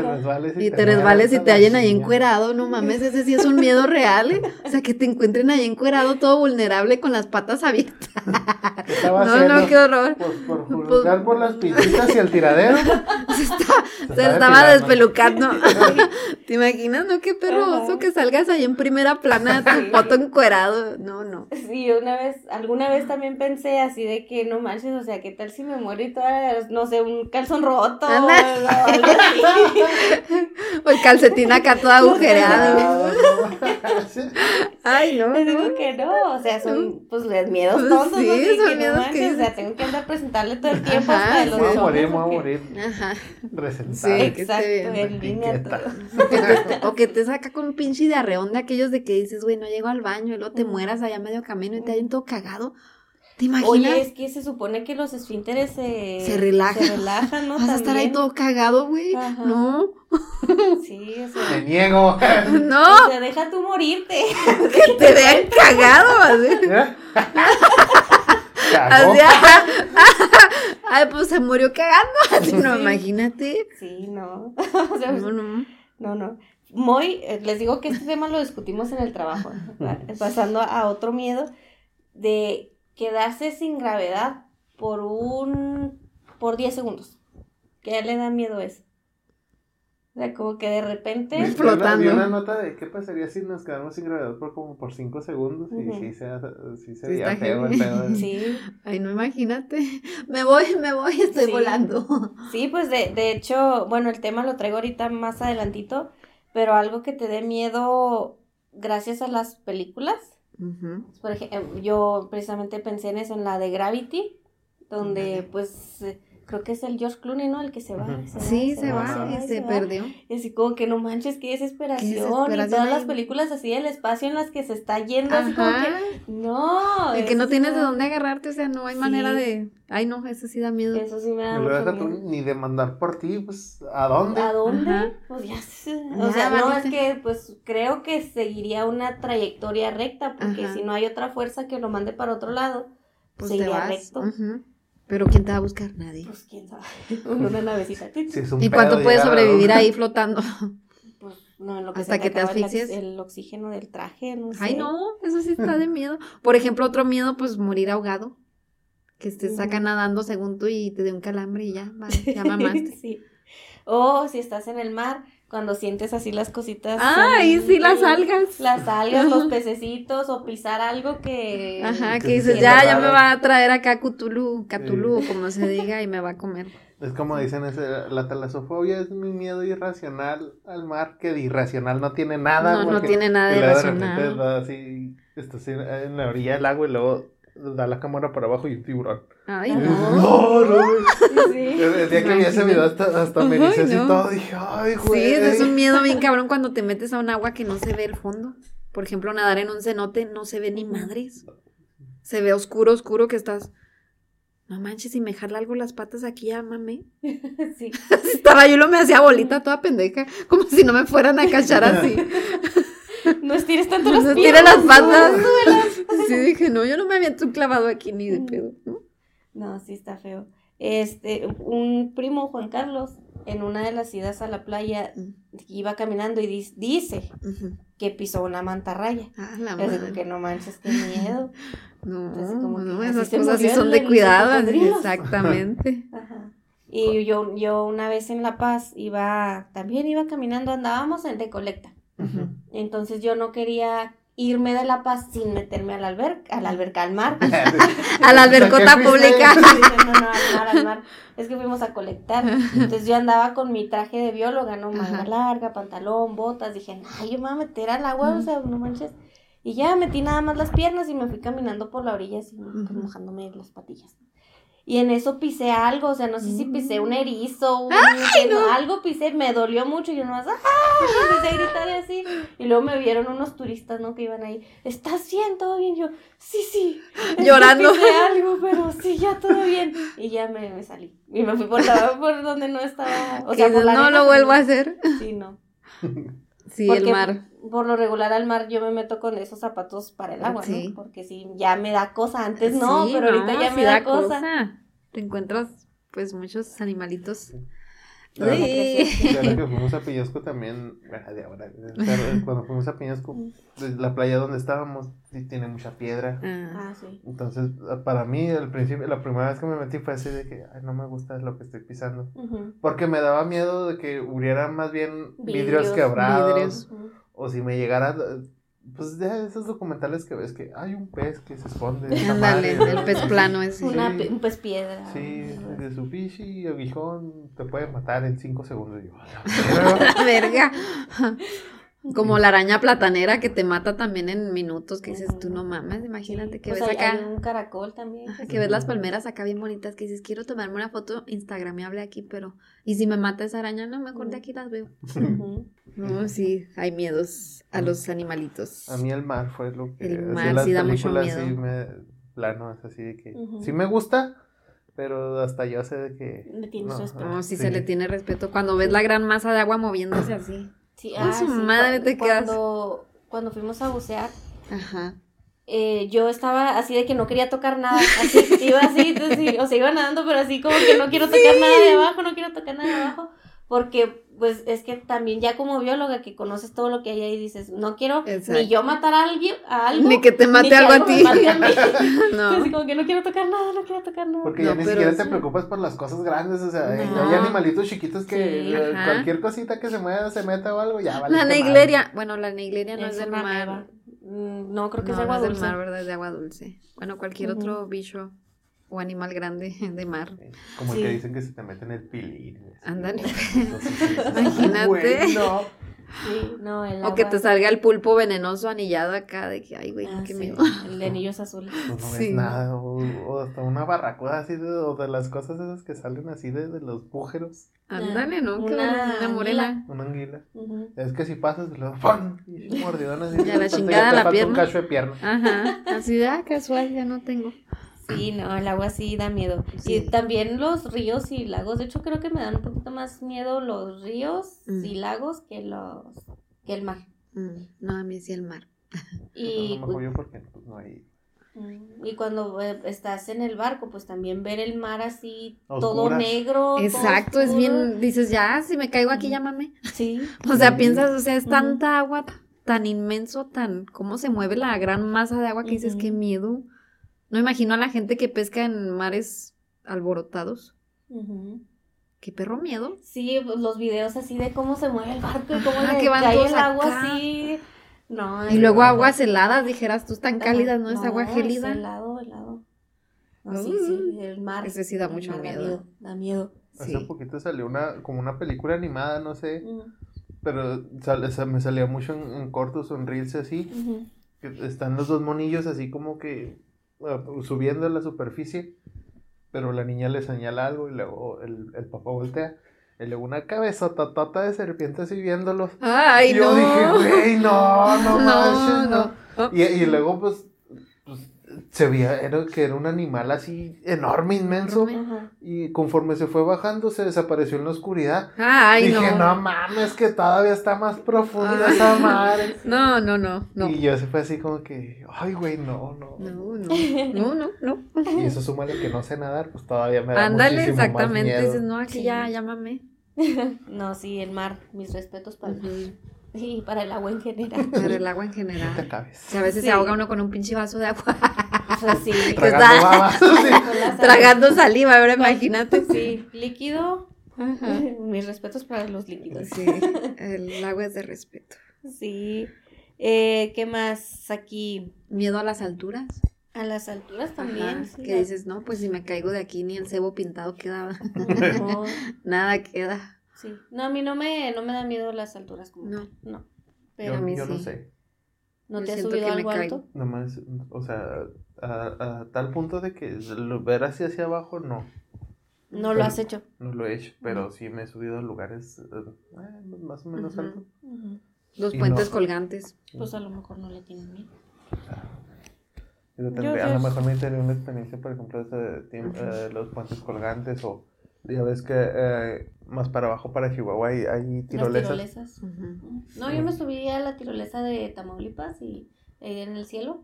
Speaker 2: y, te resbales y te hallen ahí encuerado, no mames, ese sí es un miedo real, ¿eh? O sea, que te encuentren ahí encuerado todo vulnerable con las patas abiertas.
Speaker 3: no, no, qué horror. Por, por pues, por las pintitas y el tiradero.
Speaker 2: Se, estaba despelucando. ¿Te imaginas, no? Qué perroso que salgas ahí en primera plana tu foto encuerado. No, no.
Speaker 1: Sí, una vez, alguna vez también pensé así de que no manches, o sea, ¿qué tal si me muero y no sé, un calzón roto. O,
Speaker 2: el calcetín acá todo agujereado. Ay, no.
Speaker 1: Les digo que no, o sea, son pues los miedos pues tontos. Sí, no son miedos que... O sea, tengo que andar presentarle todo el tiempo hasta los
Speaker 3: Voy a morir, voy a morir. Ajá. Sí,
Speaker 1: exacto, en línea
Speaker 2: O que te saca con un pinche de arreón de aquellos de que dices, güey, no llego al baño y luego te mueras allá medio camino y te hayan todo cagado. ¿Te imaginas?
Speaker 1: Oye, es que se supone que los esfínteres se,
Speaker 2: se relajan.
Speaker 1: Se relajan, ¿no?
Speaker 2: Vas a estar ahí todo cagado, güey. No.
Speaker 1: Sí, o sea.
Speaker 3: Te niego.
Speaker 2: No.
Speaker 1: O sea, deja tú morirte.
Speaker 2: Que te vean cagado, así. Así, ay, pues se murió cagando. Así, no, imagínate.
Speaker 1: Sí, no. no, no. No, no. Muy, eh, les digo que este tema lo discutimos en el trabajo, pasando a otro miedo de quedarse sin gravedad por un, por 10 segundos. ¿Qué le da miedo eso? O sea, como que de repente.
Speaker 3: Explotando. Vi una nota de qué pasaría si nos quedamos sin gravedad por como por 5 segundos y sí, se, sí sería feo el pedo.
Speaker 2: Sí. Ay, no imagínate. Me voy, me voy, estoy volando.
Speaker 1: Sí, pues de, de hecho, bueno, el tema lo traigo ahorita más adelantito, pero algo que te dé miedo gracias a las películas. Por ejemplo, yo precisamente pensé en eso, en la de Gravity, donde pues creo que es el George Clooney, ¿no? El que se va.
Speaker 2: sí, se, va, y se, perdió.
Speaker 1: Y así como que no manches, qué desesperación. Y todas las películas así del espacio en las que se está yendo, así como que, no.
Speaker 2: Y que no tienes de dónde agarrarte, o sea, no hay manera de, ay no, eso sí da miedo.
Speaker 1: Eso sí me da
Speaker 3: miedo. Ni de mandar por ti, pues, ¿a dónde?
Speaker 1: ¿A dónde? Pues ya, o sea, no, es que, pues, creo que seguiría una trayectoria recta, porque si no hay otra fuerza que lo mande para otro lado, pues seguiría recto.
Speaker 2: Pero ¿quién te va a buscar? Nadie.
Speaker 1: Pues quién sabe. Una navecita.
Speaker 2: ¿Y cuánto puedes sobrevivir ahí flotando?
Speaker 1: Pues no, en lo que
Speaker 2: Hasta que te asfixies.
Speaker 1: El, oxígeno del traje, no sé.
Speaker 2: Ay, no, eso sí está de miedo. Por ejemplo, otro miedo, pues morir ahogado. Que estés saca nadando según tú y te dé un calambre y ya, vale, ya mamaste.
Speaker 1: sí. O si estás en el mar, cuando sientes así las cositas.
Speaker 2: Ay, sí, las algas.
Speaker 1: Las algas, los pececitos, o pisar algo que.
Speaker 2: Ajá, que dices, ya, ya me va a traer acá Cthulhu, Cthulhu, como se diga, y me va a comer.
Speaker 3: Es como dicen, la talasofobia es mi miedo irracional al mar, que de irracional no tiene nada.
Speaker 2: No, no tiene nada de irracional.
Speaker 3: así, estás en la orilla del agua y luego da la cámara para abajo y un tiburón.
Speaker 2: Ay, no. No, no.
Speaker 3: Sí. El día que vi ese video hasta, hasta me dice así todo, dije, ay, güey.
Speaker 2: Sí, es un miedo bien cabrón cuando te metes a un agua que no se ve el fondo. Por ejemplo, nadar en un cenote no se ve ni madres. Se ve oscuro, oscuro que estás. No manches, y me jala algo las patas aquí, ya mame. Sí. Estaba yo lo me hacía bolita toda pendeja, como si no me fueran a cachar así.
Speaker 1: No estires tanto las
Speaker 2: No estires las patas. Sí, dije, no, yo no me había clavado aquí ni de pedo, ¿no?
Speaker 1: No, sí está feo. Este, un primo, Juan Carlos, en una de las idas a la playa, iba caminando y dice que pisó una mantarraya. Ah, la madre. que no manches, qué miedo.
Speaker 2: No, no esas cosas sí son de cuidado, exactamente.
Speaker 1: Ajá. Y yo, yo una vez en La Paz iba, también iba caminando, andábamos en recolecta. Entonces yo no quería irme de La Paz sin meterme al alberca, al alberca, al mar.
Speaker 2: a la albercota pública.
Speaker 1: no, no, al mar, al mar. Es que fuimos a colectar. Entonces yo andaba con mi traje de bióloga, ¿no? Manga larga, pantalón, botas. Dije, ay, yo me voy a meter al agua, o sea, no manches. Y ya metí nada más las piernas y me fui caminando por la orilla así, mojándome las patillas. Y en eso pisé algo, o sea, no sé si pisé un erizo, un, algo pisé, me dolió mucho y yo nomás, ¡ah! empecé a gritar así. Y luego me vieron unos turistas, ¿no? Que iban ahí, ¿estás bien? ¿Todo bien? Yo, sí, sí.
Speaker 2: Llorando.
Speaker 1: pisé algo, pero sí, ya todo bien. Y ya me, salí. Y me fui por, la, por donde no estaba. O sea, por la
Speaker 2: no lo vuelvo a hacer.
Speaker 1: Sí, no.
Speaker 2: Sí, el mar.
Speaker 1: Por lo regular al mar yo me meto con esos zapatos para el agua, ¿no? Porque sí, ya me da cosa. Antes no, pero ahorita ya me da, cosa.
Speaker 2: Te encuentras, pues, muchos animalitos.
Speaker 3: Claro, sí. que fuimos a Peñasco también, de ahora, cuando fuimos a Peñasco, pues, la playa donde estábamos tiene mucha piedra.
Speaker 1: Ah, sí.
Speaker 3: Entonces, para mí, al principio, la primera vez que me metí fue así de que, ay, no me gusta lo que estoy pisando. Porque me daba miedo de que hubiera más bien vidrios, quebrados. O si me llegara pues de esos documentales que ves que hay un pez que se esconde.
Speaker 2: Ándale, el pez plano es.
Speaker 1: un pez piedra.
Speaker 3: Sí, de su y aguijón te puede matar en cinco segundos. Y
Speaker 2: Verga. Como la araña platanera que te mata también en minutos, que dices, tú no mames, imagínate que ves acá.
Speaker 1: un caracol también.
Speaker 2: que ves las palmeras acá bien bonitas, que dices, quiero tomarme una foto instagramable aquí, pero, y si me mata esa araña, no, mejor de aquí las veo. no, sí, hay miedos a los animalitos.
Speaker 3: A mí el mar fue lo que...
Speaker 2: El mar sí da mucho miedo.
Speaker 3: Sí me, plano, es así de que, sí me gusta, pero hasta yo sé de que...
Speaker 1: Le tienes respeto.
Speaker 2: No, sí, se le tiene respeto. Cuando ves la gran masa de agua moviéndose así.
Speaker 1: Sí, ah, su madre te quedas. Cuando, cuando fuimos a bucear,
Speaker 2: Ajá.
Speaker 1: eh, yo estaba así de que no quería tocar nada, así, iba así, o sea, iba nadando, pero así como que no quiero tocar nada de abajo, no quiero tocar nada de abajo, porque pues es que también ya como bióloga que conoces todo lo que hay ahí dices, no quiero ni yo matar a alguien, a algo,
Speaker 2: ni que te mate algo a ti.
Speaker 1: no. Así como que no quiero tocar nada, no quiero tocar nada.
Speaker 3: Porque ya ni siquiera te preocupas por las cosas grandes, o sea, hay animalitos chiquitos que eh, cualquier cosita que se mueva, se meta o algo, ya vale.
Speaker 2: La neigleria, bueno, la neigleria no es, del mar.
Speaker 1: Mm, no, creo que es de agua dulce.
Speaker 2: Es del mar, ¿verdad? Es de agua dulce. Bueno, cualquier otro bicho o animal grande de mar.
Speaker 3: Como el que dicen que se te mete en el pilín.
Speaker 2: Ándale. Imagínate.
Speaker 1: Sí, no, el
Speaker 2: O que te salga el pulpo venenoso anillado acá, de que, ay, güey, ah, qué miedo.
Speaker 1: El de anillos azules.
Speaker 3: Pues no ves nada, o, hasta una barracuda así, de, o de las cosas esas que salen así de, de los bújeros.
Speaker 2: Ándale, ¿no? Una, una morela.
Speaker 3: Una anguila. Es que si pasas, lo ¡pum! Y mordidón así.
Speaker 2: Ya la chingada la pierna.
Speaker 3: un cacho de pierna.
Speaker 2: Ajá, así de, ah, casual, ya no tengo.
Speaker 1: Sí, no, el agua sí da miedo. Y también los ríos y lagos. De hecho, creo que me dan un poquito más miedo los ríos y mm. lagos que los que el mar.
Speaker 2: Mm, no, a mí sí el mar.
Speaker 1: Y,
Speaker 3: no porque pues, no hay...
Speaker 1: Mm, y cuando eh, estás en el barco, pues también ver el mar así, todo negro.
Speaker 2: Exacto, es bien, dices, ya, si me caigo aquí, llámame. Sí. o sea, piensas, o sea, es tanta agua tan inmenso, tan, cómo se mueve la gran masa de agua que dices, qué miedo. No imagino a la gente que pesca en mares alborotados. Qué perro miedo.
Speaker 1: Sí, pues, los videos así de cómo se mueve el barco y cómo le cae el agua así. No,
Speaker 2: y luego aguas heladas, dijeras tú, tan cálidas, ¿no? es agua gélida.
Speaker 1: Es helado, helado. sí, sí, el mar.
Speaker 2: Ese sí da mucho miedo.
Speaker 1: Da miedo.
Speaker 3: Hace un poquito salió una, como una película animada, no sé, pero me salía mucho en, cortos o en reels así, que están los dos monillos así como que subiendo a la superficie, pero la niña le señala algo y luego el, el papá voltea. Y luego una cabeza tatata de serpiente así viéndolos.
Speaker 2: Ay,
Speaker 3: y yo dije, güey, no, no, no, no. Y, y luego, pues, se veía era, que era un animal así enorme, inmenso. Y conforme se fue bajando, se desapareció en la oscuridad.
Speaker 2: Ay,
Speaker 3: Dije, no. mames, que todavía está más profunda esa madre.
Speaker 2: No, no, no, no.
Speaker 3: Y yo se fue así como que, ay, güey, no,
Speaker 2: no. No, no, no, no.
Speaker 3: Y eso súmale que no sé nadar, pues todavía me da
Speaker 2: Ándale,
Speaker 3: muchísimo
Speaker 2: exactamente.
Speaker 3: Más
Speaker 2: Dices, no, aquí ya, llámame.
Speaker 1: no, sí, el mar, mis respetos para el Y para el agua en general.
Speaker 2: Para el agua en general.
Speaker 3: No te acabes.
Speaker 2: a veces se ahoga uno con un pinche vaso de agua.
Speaker 1: sí.
Speaker 3: Tragando,
Speaker 2: Tragando saliva, ahora imagínate.
Speaker 1: Sí, líquido. Mis respetos para los líquidos.
Speaker 2: Sí, el agua es de respeto.
Speaker 1: Sí. Eh, ¿Qué más aquí?
Speaker 2: ¿Miedo a las alturas?
Speaker 1: A las alturas también.
Speaker 2: que dices, no, pues si me caigo de aquí ni el cebo pintado queda. Nada queda.
Speaker 1: Sí. No, a mí no me, no me da miedo las alturas como No. No.
Speaker 3: Pero yo, a mí yo no sé.
Speaker 1: ¿No te has subido algo alto?
Speaker 3: Nomás, o sea, a, a, tal punto de que lo, ver hacia hacia abajo, no.
Speaker 1: No lo has hecho.
Speaker 3: No lo he hecho, pero sí me he subido a lugares eh, más o menos altos.
Speaker 2: Los puentes colgantes.
Speaker 1: Pues a lo mejor no le tienen miedo.
Speaker 3: a lo mejor me interesa una experiencia, por ejemplo, de, eh, los puentes colgantes o ya ves que eh, más para abajo, para Chihuahua, hay, hay tirolesas.
Speaker 1: No, yo me subí a la tirolesa de Tamaulipas y ahí en el cielo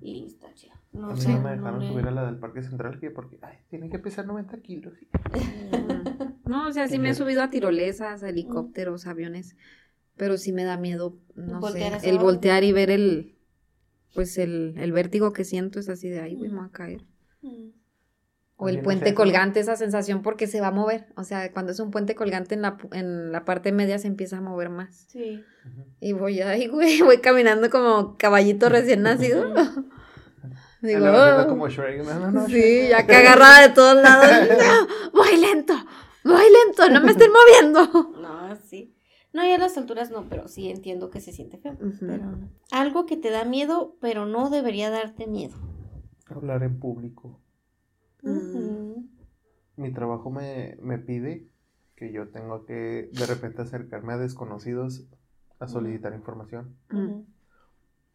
Speaker 1: y está chido.
Speaker 3: No, a mí no me dejaron subir a la del Parque Central porque ay, tienen que pesar 90 kilos.
Speaker 2: no, o sea, sí me he subido a tirolesas, helicópteros, aviones, pero sí me da miedo, no sé, el voltear y ver el, pues el, el vértigo que siento es así de, ay, voy a caer. O el puente colgante, esa sensación porque se va a mover. O sea, cuando es un puente colgante en la, en la parte media se empieza a mover más.
Speaker 1: Sí.
Speaker 2: Y voy, ay, güey, voy caminando como caballito recién nacido.
Speaker 3: Digo, oh". como Shrek, no, no,
Speaker 2: sí, ya que agarraba de todos lados. voy lento, voy lento, no me estén moviendo.
Speaker 1: No, sí. No, y a las alturas no, pero sí entiendo que se siente feo. pero Algo que te da miedo, pero no debería darte miedo.
Speaker 3: Hablar en público. Mi trabajo me, me, pide que yo tengo que de repente acercarme a desconocidos a solicitar información.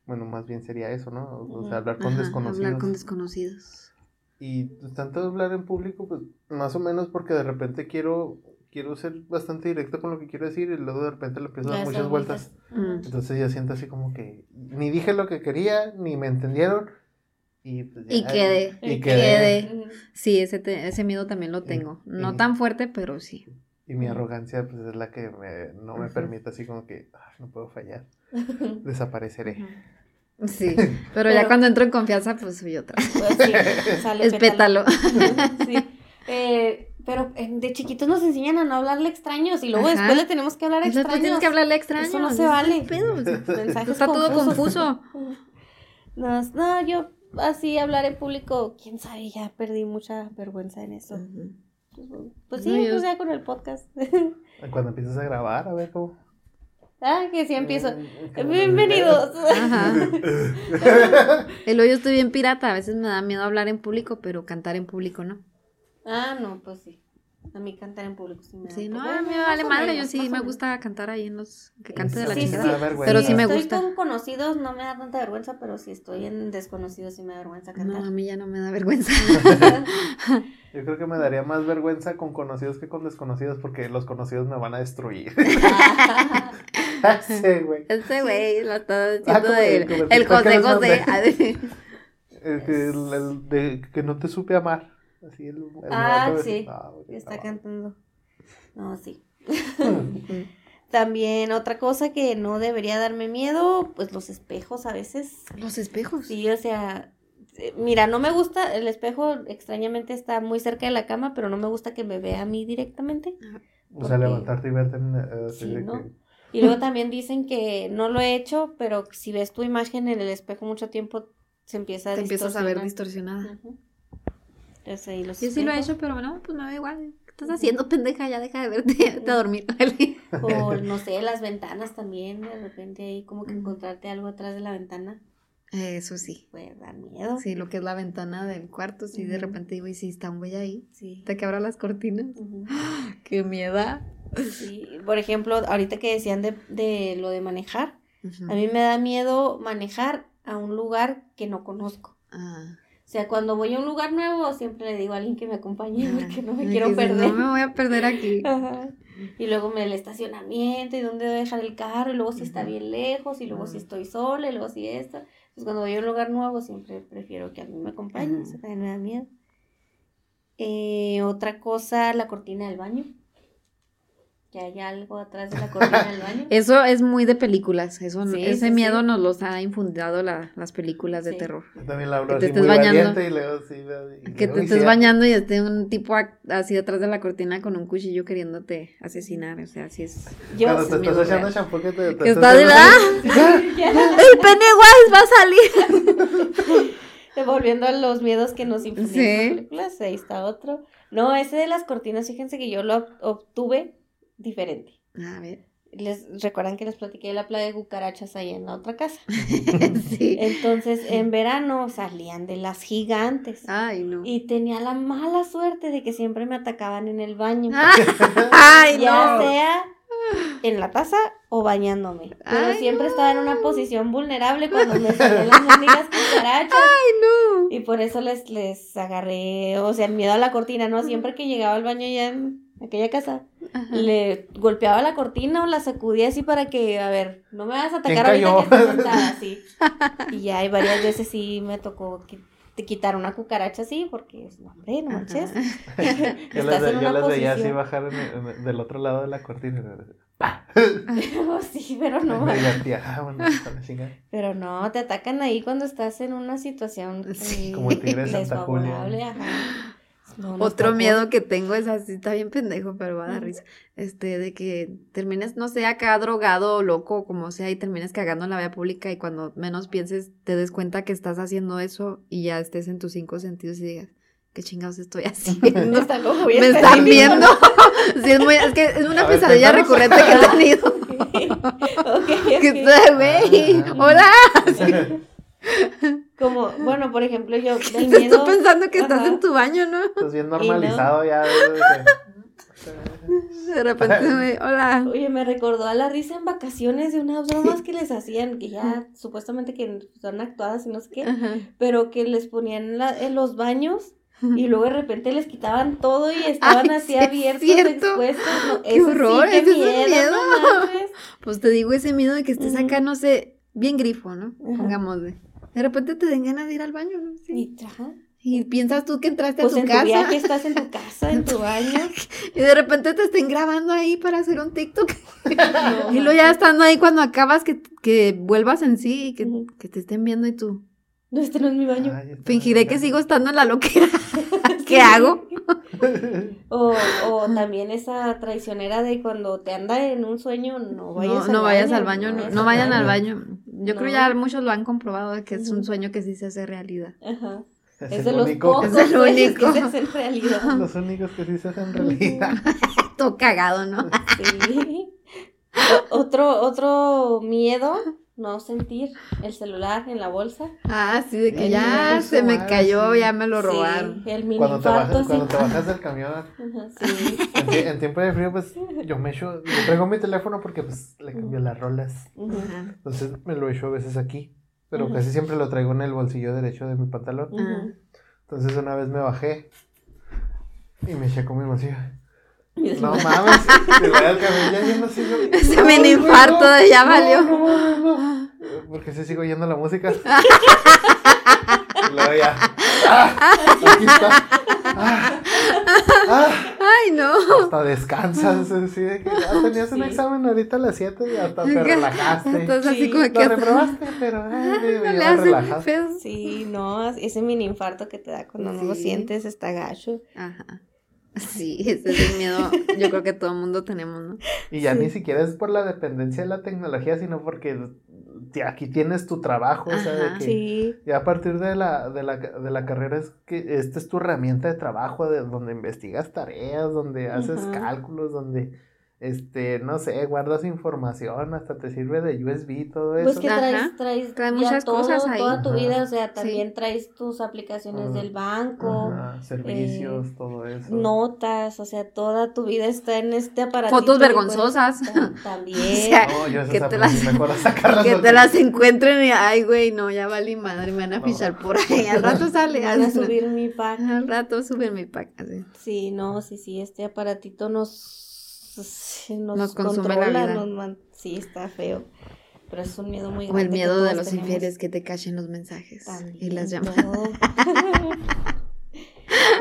Speaker 3: Bueno, más bien sería eso, ¿no? O sea, hablar con desconocidos.
Speaker 2: Hablar con desconocidos.
Speaker 3: Y pues, tanto hablar en público, pues más o menos porque de repente quiero quiero ser bastante directo con lo que quiero decir y luego de repente le empiezo a dar muchas vueltas. Mm. Entonces ya siento así como que ni dije lo que quería, ni me entendieron. Y, pues
Speaker 2: y quede, y, quede. Sí, ese, ese miedo también lo tengo. no tan fuerte, pero sí.
Speaker 3: Y mi arrogancia pues es la que no me permite así como que no puedo fallar. Desapareceré.
Speaker 2: Sí, pero, ya cuando entro en confianza, pues soy otra. Pues sí, sale pétalo.
Speaker 1: sí. Eh, pero eh, de chiquitos nos enseñan a no hablarle extraños y luego después le tenemos que hablar extraños. Después tienes que hablarle extraños. Eso no se vale. Está todo confuso. No, no, yo así hablar en público, quién sabe, ya perdí mucha vergüenza en eso. Pues, sí, pues ya con el podcast.
Speaker 3: Cuando empiezas a grabar, a ver cómo.
Speaker 1: Ah, que sí empiezo. Bienvenidos. Ajá.
Speaker 2: El hoyo estoy bien pirata. A veces me da miedo hablar en público, pero cantar en público no.
Speaker 1: Ah, no, pues sí. A mí cantar en público sí me da Sí, no,
Speaker 2: a mí me vale madre. Yo sí me gusta cantar ahí en los. Que cante de la sí, Pero
Speaker 1: sí me gusta. Si estoy con conocidos no me da tanta vergüenza, pero si estoy en desconocidos sí me da vergüenza cantar.
Speaker 2: No, a mí ya no me da vergüenza.
Speaker 3: Yo creo que me daría más vergüenza con conocidos que con desconocidos porque los conocidos me van a destruir.
Speaker 2: Ese güey. Ese güey lo está diciendo ah, el, el José José.
Speaker 3: el, el, de que no te supe amar. Así el,
Speaker 1: ah, sí. Ah, está cantando. No, sí. También otra cosa que no debería darme miedo, pues los espejos a veces.
Speaker 2: Los espejos.
Speaker 1: Sí, o sea, eh, mira, no me gusta, el espejo extrañamente está muy cerca de la cama, pero no me gusta que me vea a mí directamente.
Speaker 3: O sea, levantarte y verte en... Uh, sí,
Speaker 1: ¿no? Y luego también dicen que no lo he hecho, pero si ves tu imagen en el espejo mucho tiempo, se empieza a
Speaker 2: Te empiezas a ver distorsionada. Yo sí lo he hecho, pero no, pues me da igual. ¿Qué estás haciendo, pendeja? Ya deja de verte, a dormir.
Speaker 1: o no sé, las ventanas también, de repente ahí como que encontrarte algo atrás de la ventana.
Speaker 2: Eso sí.
Speaker 1: Puede dar miedo.
Speaker 2: Sí, lo que es la ventana del cuarto, sí, de repente digo, y si está un güey ahí, sí. te que abra las cortinas. ¡Qué miedo!
Speaker 1: Sí, por ejemplo, ahorita que decían de, de lo de manejar, a mí me da miedo manejar a un lugar que no conozco. Ah. O sea, cuando voy a un lugar nuevo, siempre le digo a alguien que me acompañe porque no me quiero perder.
Speaker 2: No me voy a perder aquí.
Speaker 1: Y luego me el estacionamiento y dónde voy a dejar el carro, y luego si está bien lejos, y luego si estoy sola, y luego si esto. Entonces, cuando voy a un lugar nuevo, siempre prefiero que alguien me acompañe. Eso también me da miedo. Eh, otra cosa, la cortina del baño que hay algo atrás de la cortina del baño.
Speaker 2: Eso es muy de películas, eso, ese miedo nos los ha infundido las películas de terror.
Speaker 3: también la que te estés bañando, y luego,
Speaker 2: que te estés bañando y esté un tipo así atrás de la cortina con un cuchillo queriéndote asesinar, o sea, así es. Yo, Cuando te estás echando shampoo que te, te estás ¡Ah! el Pennywise va a
Speaker 1: salir. Devolviendo a los miedos que nos infundieron las películas, ahí está otro. No, ese de las cortinas, fíjense que yo lo obtuve diferente. A ver. Les recuerdan que les platiqué de la playa de cucarachas ahí en la otra casa. sí. Entonces, en verano salían de las gigantes. Ay, no. Y tenía la mala suerte de que siempre me atacaban en el baño. Ay, ya sea en la taza o bañándome. Pero siempre estaba en una posición vulnerable cuando me salían las mendigas cucarachas. Ay, no. Y por eso les, les agarré, o sea, el miedo a la cortina, ¿no? Siempre que llegaba al baño ya en aquella casa, le golpeaba la cortina o la sacudía así para que, a ver, no me vas a atacar ahorita que estoy sentada así. y ya hay varias veces sí me tocó que te quitar una cucaracha así, porque, hombre, no manches.
Speaker 3: yo las, veía así bajar del otro lado de la cortina.
Speaker 1: sí, pero no. Ah, pero no, te atacan ahí cuando estás en una situación como el tigre de Santa Julia. Ajá.
Speaker 2: Otro miedo que tengo es así, está bien pendejo, pero va a dar risa. Este, de que termines, no sé, acá drogado o loco, como sea, y termines cagando en la vía pública y cuando menos pienses te des cuenta que estás haciendo eso y ya estés en tus cinco sentidos y digas, ¿qué chingados estoy haciendo? Me están viendo. sí, es, muy, es que es una pesadilla recurrente que he tenido.
Speaker 1: ¿Qué güey? Hola. Como, bueno, por ejemplo, yo
Speaker 2: del miedo... Estoy pensando que estás en tu baño, ¿no?
Speaker 3: Estás bien normalizado ya.
Speaker 2: De repente, hola.
Speaker 1: Oye, me recordó a la risa en vacaciones de unas bromas que les hacían, que ya supuestamente que son actuadas y no sé qué, pero que les ponían en los baños Y luego de repente les quitaban todo y estaban así abiertos, expuestos. No, ¡Qué horror! Sí, qué
Speaker 2: miedo, Pues te digo ese miedo de que estés acá, no sé, bien grifo, ¿no? Pongámosle. De repente te den ganas de ir al baño, ¿no? Sí. Y, piensas tú que entraste a
Speaker 1: pues
Speaker 2: tu
Speaker 1: en
Speaker 2: casa.
Speaker 1: Tu viaje estás en tu casa, en tu baño.
Speaker 2: y de repente te estén grabando ahí para hacer un TikTok. y luego ya estando ahí cuando acabas que, que vuelvas en sí y que, que te estén viendo y tú.
Speaker 1: No, este no es mi baño.
Speaker 2: Fingiré que sigo estando en la loquera. ¿Qué hago?
Speaker 1: o, o también esa traicionera de cuando te anda en un sueño, no vayas,
Speaker 2: no, al, vayas baño, al baño. No, vayan al baño. Yo creo ya muchos lo han comprobado de que es un sueño que sí se hace realidad. Ajá. Es, de los pocos es el único. que se hacen
Speaker 3: realidad. Los únicos que sí se hacen realidad.
Speaker 2: Todo cagado, ¿no?
Speaker 1: sí. otro, otro miedo no sentir el celular en la bolsa.
Speaker 2: Ah, sí, de que ya se me cayó, ya me lo robaron.
Speaker 3: Sí, el mini cuando te bajas, Cuando te bajas del camión. sí. en, tiempo de frío, pues yo me echo, yo traigo mi teléfono porque pues le cambio las rolas. Entonces me lo echo a veces aquí, pero casi siempre lo traigo en el bolsillo derecho de mi pantalón. Entonces una vez me bajé y me eché con mi bolsillo. No mames, te voy al camino ya no sigo.
Speaker 2: Ese mini infarto ya valió. No,
Speaker 3: no, Porque se sigo oyendo la música. luego ya. ¡Ah! Aquí está. ¡Ah! ¡Ah!
Speaker 2: Ay, no.
Speaker 3: Hasta descansas. Así de que ya tenías un examen ahorita a las 7 y hasta te relajaste. Entonces, así como que. Lo reprobaste, pero ay, me
Speaker 1: no relajaste. Sí, no. Ese mini infarto que te da cuando no lo sientes está gacho.
Speaker 2: Ajá. Sí, ese es el miedo, yo creo que todo el mundo tenemos, ¿no?
Speaker 3: Y ya ni siquiera es por la dependencia de la tecnología, sino porque aquí tienes tu trabajo, o sea, de que sí. ya a partir de la, de, la, de la carrera es que esta es tu herramienta de trabajo, de donde investigas tareas, donde haces cálculos, donde este, no sé, guardas información, hasta te sirve de USB, todo pues
Speaker 1: eso. Pues que traes, traes, traes muchas cosas ahí. Toda tu vida, o sea, también traes tus aplicaciones del banco.
Speaker 3: servicios, eh, todo eso.
Speaker 1: Notas, o sea, toda tu vida está en este aparato.
Speaker 2: Fotos vergonzosas.
Speaker 1: También. o sea,
Speaker 2: que, te las, que te las encuentren y, ay, güey, no, ya valí madre, me van a fichar por ahí. Al rato sale.
Speaker 1: Van a subir mi pack.
Speaker 2: Al rato suben mi pack, así.
Speaker 1: Sí, no, sí, sí, este aparatito nos nos, consume la vida. sí, está feo. Pero es un miedo muy grande.
Speaker 2: O el miedo de los infieles que te cachen los mensajes y las llamadas.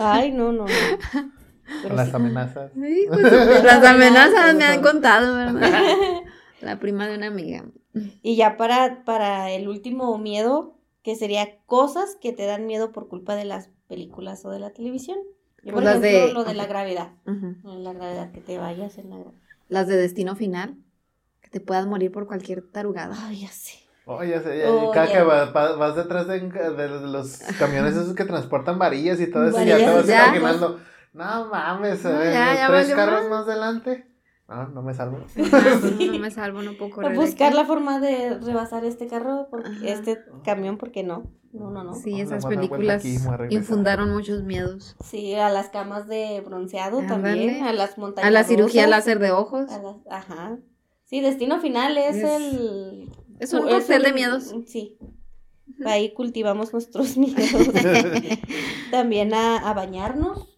Speaker 1: Ay, no, no,
Speaker 3: no. las amenazas.
Speaker 2: Pues, las amenazas me han contado, ¿verdad? La prima de una amiga.
Speaker 1: Y ya para, para el último miedo, que sería cosas que te dan miedo por culpa de las películas o de la televisión. Yo, por ejemplo, de... lo de la gravedad. La gravedad, que te vayas en la
Speaker 2: Las de destino final. Que te puedas morir por cualquier tarugada.
Speaker 1: Ay, ya sé.
Speaker 3: Oh, ya sé, cada que vas, detrás de, los camiones esos que transportan varillas y todo eso, y ya te vas imaginando, no mames, no, ya, tres carros más adelante. No, no me salvo.
Speaker 2: No, me salvo, no puedo correr.
Speaker 1: Buscar la forma de rebasar este carro, porque, este camión, porque no. No, no, no.
Speaker 2: Sí, esas películas infundaron muchos miedos.
Speaker 1: Sí, a las camas de bronceado también, a las montañas.
Speaker 2: A la cirugía láser de ojos.
Speaker 1: ajá. Sí, Destino Final es, el...
Speaker 2: Es un cóctel de miedos.
Speaker 1: Sí. Ahí cultivamos nuestros miedos. también a, a bañarnos.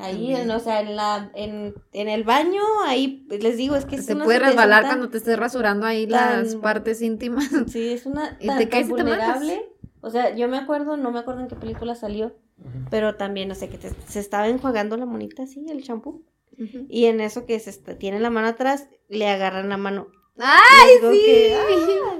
Speaker 1: Ahí, o sea, en, la, en, en, el baño, ahí les digo, es que
Speaker 2: se puede resbalar cuando te estés rasurando ahí las partes íntimas.
Speaker 1: Sí, es una y te caes vulnerable. O sea, yo me acuerdo, no me acuerdo en qué película salió, pero también, no sé, que se estaba enjuagando la monita así, el champú. Y en eso que se tiene la mano atrás, le agarran la mano.
Speaker 2: ¡Ay, sí!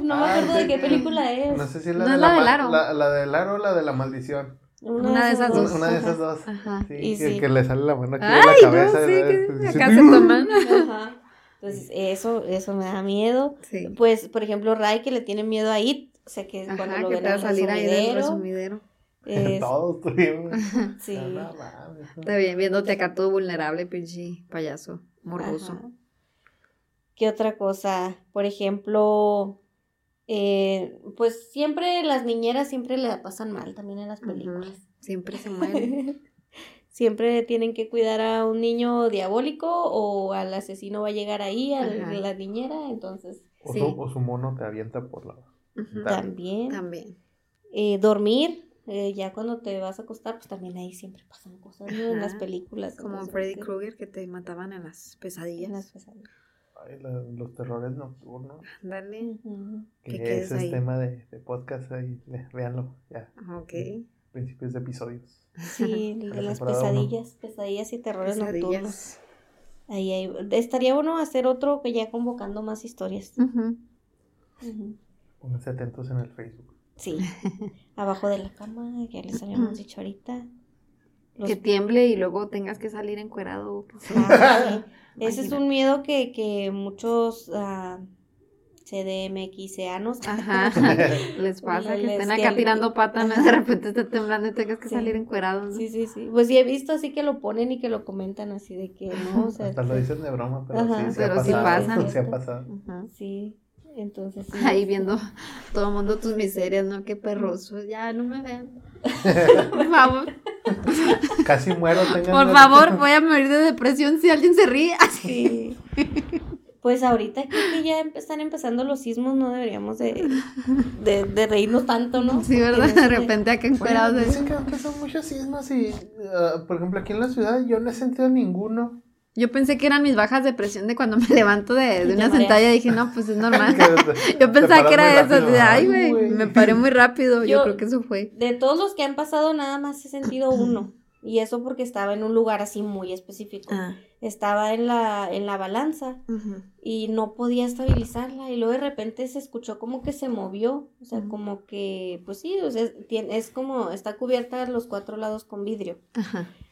Speaker 1: no me acuerdo de qué película es.
Speaker 3: No sé si es la, de, la, del aro. La, la del aro o la de la maldición.
Speaker 2: Una, de esas dos.
Speaker 3: Una de esas dos. Ajá. Sí, y que, que, le sale la mano aquí Ay, de la cabeza. No, sí,
Speaker 2: que acá se toman.
Speaker 1: Ajá. Entonces, eso, eso me da miedo. Sí. Pues, por ejemplo, Ray, que le tiene miedo a It, o sea, que cuando lo que ven te va a salir ahí del resumidero.
Speaker 3: Es... Todos tuvimos.
Speaker 1: sí.
Speaker 2: Está bien, viéndote acá todo vulnerable, pinche payaso, morboso.
Speaker 1: ¿Qué otra cosa? Por ejemplo, eh, pues siempre las niñeras siempre le pasan mal también en las películas.
Speaker 2: Siempre se mueren.
Speaker 1: siempre tienen que cuidar a un niño diabólico o al asesino va a llegar ahí, a la niñera, entonces...
Speaker 3: O, su, o su mono te avienta por la...
Speaker 1: También.
Speaker 2: También.
Speaker 1: Eh, dormir, eh, ya cuando te vas a acostar, pues también ahí siempre pasan cosas, En las películas.
Speaker 2: Como Freddy Krueger que te mataban en las pesadillas. En las pesadillas.
Speaker 3: Ay, los terrores nocturnos. Dale. Que ese es tema de, de, podcast ahí, véanlo, ya. Ok. Principios de episodios.
Speaker 1: Sí, de las pesadillas, pesadillas y terrores nocturnos. Ahí, ahí, estaría bueno hacer otro que ya convocando más historias.
Speaker 3: Pónganse atentos en el Facebook.
Speaker 1: Sí, abajo de la cama, ya les habíamos dicho ahorita.
Speaker 2: Que tiemble y luego tengas que salir encuerado.
Speaker 1: Ese es un miedo que, que muchos uh, CDMXianos Ajá,
Speaker 2: les pasa que estén acá tirando patas, de repente está temblando y tengas que salir encuerado.
Speaker 1: Sí, sí, sí. Pues sí he visto así que lo ponen y que lo comentan así de que no, o sea,
Speaker 3: Hasta lo dicen de broma, pero sí, pero sí pasa. Sí ha pasado.
Speaker 1: Sí. Entonces,
Speaker 2: Ahí viendo todo el mundo tus miserias, ¿no? Qué perroso. Ya, no me vean. Por favor.
Speaker 3: Casi muero.
Speaker 2: Por favor, voy a morir de depresión si alguien se ríe.
Speaker 1: Sí. Pues ahorita que ya están empezando los sismos, no deberíamos de, de, reírnos tanto, ¿no?
Speaker 2: Sí, ¿verdad? De repente acá encuerados.
Speaker 3: dicen que son muchos sismos y, uh, por ejemplo, aquí en la ciudad yo no he sentido ninguno.
Speaker 2: Yo pensé que eran mis bajas de presión de cuando me levanto de, de una sentada y dije, no, pues es normal. yo pensaba que era eso. ay, güey, me paré muy rápido. Yo, creo que eso fue.
Speaker 1: De todos los que han pasado, nada más he sentido uno. Y eso porque estaba en un lugar así muy específico. Ah estaba en la, en la balanza y no podía estabilizarla y luego de repente se escuchó como que se movió, o sea, como que, pues sí, o sea, es, como, está cubierta a los cuatro lados con vidrio.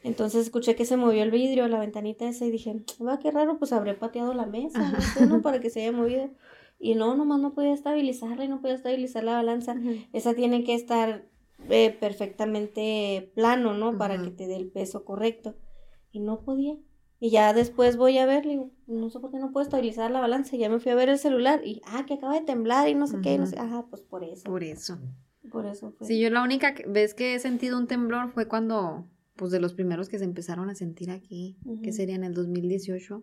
Speaker 1: Entonces escuché que se movió el vidrio, la ventanita esa y dije, va, qué raro, pues habré pateado la mesa, no Para que se haya movido. Y no, nomás no podía estabilizarla y no podía estabilizar la balanza. Esa tiene que estar eh, perfectamente plano, ¿no? Para que te dé el peso correcto. Y no podía. Y ya después voy a ver, digo, no sé por qué no puedo estabilizar la balanza. Y ya me fui a ver el celular y, ah, que acaba de temblar y no sé qué, no sé. Ajá, pues por eso.
Speaker 2: Por eso.
Speaker 1: Por eso fue.
Speaker 2: Sí, yo la única vez que he sentido un temblor fue cuando, pues de los primeros que se empezaron a sentir aquí, que sería en el 2018.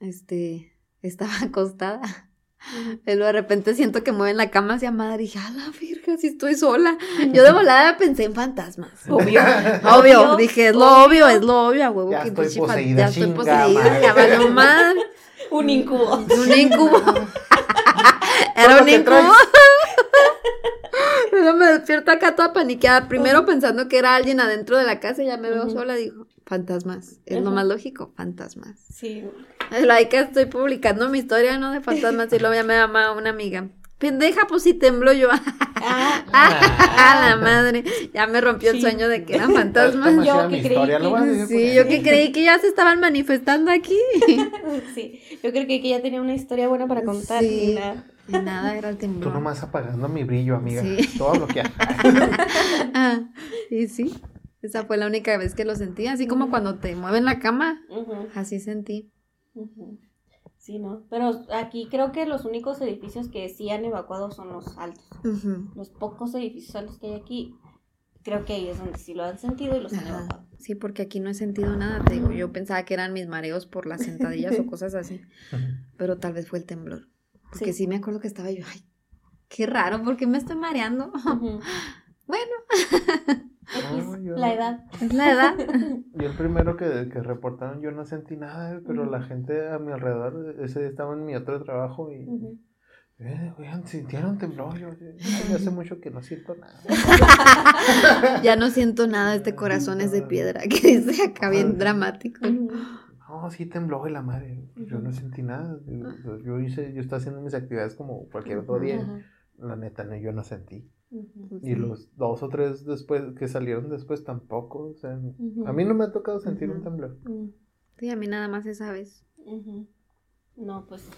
Speaker 2: Este, estaba acostada y luego de repente siento que mueven la cama hacia madre y dije, a la virgen, si estoy sola. Yo de volada pensé en fantasmas. Obvio. obvio. Dije, es lo obvio, es lo obvio, huevo.
Speaker 3: Ya estoy poseída, Ya estoy poseída,
Speaker 1: ya va mal. Un incubo.
Speaker 2: Un incubo. Era un incubo. Pero me despierto acá toda paniqueada. Primero pensando que era alguien adentro de la casa y ya me veo sola. Digo, fantasmas. Es lo más lógico, fantasmas. Sí. Like estoy publicando mi historia, ¿no? De fantasmas y luego ya me llama una amiga. Pendeja, pues sí tembló yo. Ah, ah, la madre. Ya me rompió el sueño de que eran fantasmas. Yo que creí que, sí, yo que creí que ya se estaban manifestando aquí.
Speaker 1: Sí, yo creo que ya tenía una historia buena para contar. Sí.
Speaker 2: Y nada. Era el temblor.
Speaker 3: Tú nomás apagando mi brillo, amiga. Sí. Todo bloqueado.
Speaker 2: ah, y sí. Esa fue la única vez que lo sentí, así como cuando te mueven la cama. Así sentí.
Speaker 1: Sí, ¿no? Pero aquí creo que los únicos edificios que sí han evacuado son los altos. Los pocos edificios altos que hay aquí, creo que ahí es donde sí lo han sentido y los han evacuado.
Speaker 2: Sí, porque aquí no he sentido nada, te digo. Yo pensaba que eran mis mareos por las sentadillas o cosas así. Pero tal vez fue el temblor. Porque sí. me acuerdo que estaba yo, ay, qué raro, porque me estoy mareando? bueno.
Speaker 1: la edad.
Speaker 2: Es la edad.
Speaker 3: Y el primero que, que reportaron, yo no sentí nada, pero la gente a mi alrededor, ese día estaba en mi otro trabajo y. Eh, oigan, sintieron temblor. Yo, hace mucho que no siento nada.
Speaker 2: ya no siento nada, este corazón es de piedra, que dice acá bien dramático.
Speaker 3: No, sí tembló de la madre. Yo no sentí nada. Yo, hice, yo estaba haciendo mis actividades como cualquier otro día. La neta, no, yo no sentí. Pues y los dos o tres después que salieron después tampoco. O sea, a mí no me ha tocado sentir un temblor.
Speaker 2: Sí, a mí nada más esa vez.
Speaker 1: No, pues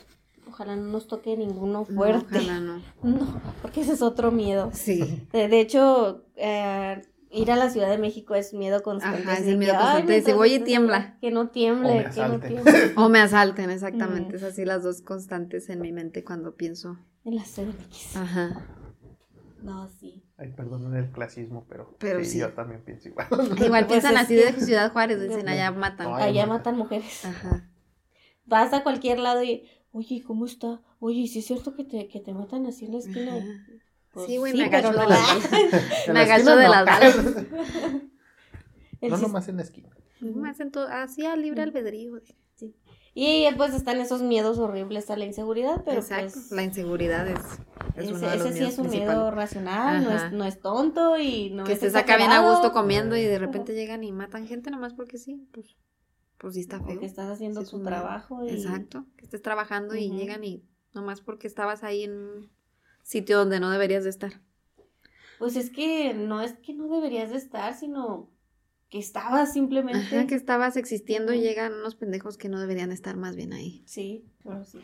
Speaker 1: ojalá no nos toque ninguno fuerte. ojalá no. No, porque ese es otro miedo. Sí. De, hecho, eh, ir a la Ciudad de México es miedo constante.
Speaker 2: Ajá, es el miedo constante. Dice, oye, tiembla.
Speaker 1: Que no tiemble, que no
Speaker 2: tiemble. O me asalten, exactamente. Es así las dos constantes en mi mente cuando pienso.
Speaker 1: En la CDMX. Ajá. No, sí.
Speaker 3: Ay, perdón el clasismo, pero, sí, yo también pienso igual.
Speaker 2: Igual pues piensan así de Ciudad Juárez, dicen allá matan.
Speaker 1: allá matan mujeres. Ajá. Vas a cualquier lado y, oye, ¿cómo está? Oye, ¿sí es cierto que te, que te matan así en la esquina?
Speaker 2: Pues sí, güey, me agacho de las balas. me agacho de las balas.
Speaker 3: no nomás en la esquina.
Speaker 2: Más en todo, así a libre albedrío.
Speaker 1: Sí. Y pues están esos miedos horribles a la inseguridad, pero Exacto, pues,
Speaker 2: la inseguridad es,
Speaker 1: ese, ese sí es un miedo racional, no es, no es, tonto y no
Speaker 2: que estés acá bien a gusto comiendo y de repente llegan y matan gente nomás porque sí, pues, pues sí está feo.
Speaker 1: Porque estás haciendo tu trabajo.
Speaker 2: Exacto, que estés trabajando y llegan y nomás porque estabas ahí en sitio donde no deberías de estar.
Speaker 1: Pues es que no es que no deberías de estar, sino que estabas simplemente.
Speaker 2: Ajá, que estabas existiendo y llegan unos pendejos que no deberían estar más bien ahí.
Speaker 1: Sí, pero sí.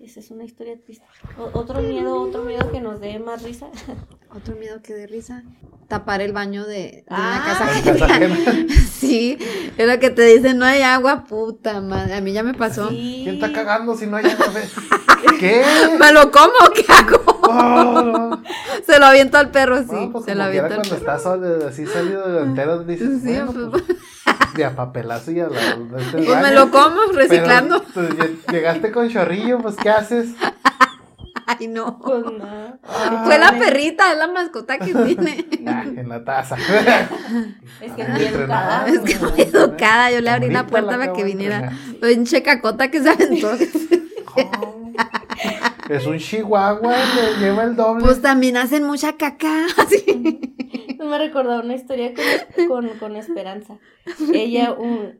Speaker 1: esa es una historia triste. otro miedo, otro miedo que nos dé más risa.
Speaker 2: otro miedo que dé risa. Tapar el baño de, una ah. casa sí, es lo que te dicen, no hay agua, puta madre. A mí ya me pasó.
Speaker 3: ¿Quién está cagando si no hay agua? ¿Qué?
Speaker 2: ¿Me lo como? ¿Qué hago? Oh. Se lo aviento al perro, sí.
Speaker 3: pues
Speaker 2: se lo
Speaker 3: aviento cuando está así salido entero, dices, sí, bueno, pues, de a papelazo y a la...
Speaker 2: Este pues me lo como reciclando.
Speaker 3: pues, llegaste con chorrillo, pues ¿qué haces?
Speaker 2: Ay, no. Pues no. Fue la perrita, es la mascota que tiene.
Speaker 3: Ah, en la taza.
Speaker 1: es que muy educada.
Speaker 2: Es que muy educada. Yo le abrí la puerta para que viniera. Pinche cacota que se aventó.
Speaker 3: Es un chihuahua, le lleva el doble.
Speaker 2: Pues también hacen mucha caca.
Speaker 1: Me recordó una historia con, Esperanza. Ella, un,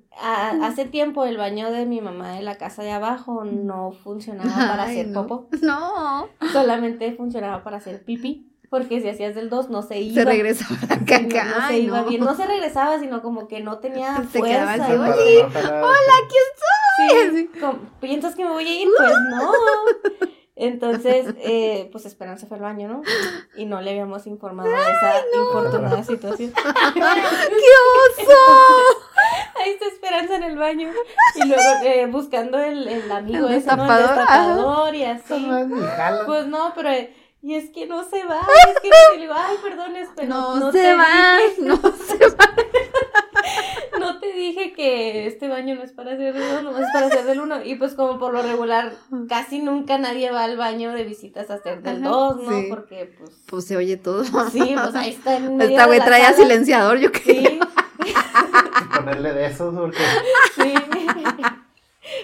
Speaker 1: hace tiempo el baño de mi mamá de la casa de abajo no funcionaba para hacer
Speaker 2: no.
Speaker 1: popo.
Speaker 2: No.
Speaker 1: Solamente funcionaba para hacer pipí. Porque si hacías del 2 no se iba.
Speaker 2: Se regresaba la caca.
Speaker 1: No, se iba bien. No se regresaba, sino como que no tenía se fuerza. Quedaba así,
Speaker 2: Hola, aquí estoy.
Speaker 1: Sí, ¿Piensas que me voy a ir? Pues no. Entonces, eh, pues Esperanza fue al baño, ¿no? Y no le habíamos informado de esa infortunada situación.
Speaker 2: ¡Qué oso!
Speaker 1: Ahí está Esperanza en el baño. Y luego eh, buscando el, el amigo el ese, ¿no? El destapador y así. Pues no, pero... Y es que no se va, es que le digo, ay, perdón, pero
Speaker 2: no, no se va, no se va.
Speaker 1: Te dije que este baño no es para hacer del uno, es para hacer del uno. Y pues como por lo regular, casi nunca nadie va al baño de visitas a hacer del dos, ¿no? Porque pues...
Speaker 2: Pues se oye todo.
Speaker 1: Sí, pues ahí está en medio
Speaker 2: Esta güey traía silenciador, yo creo. Sí.
Speaker 3: Ponerle de esos porque...
Speaker 1: Sí.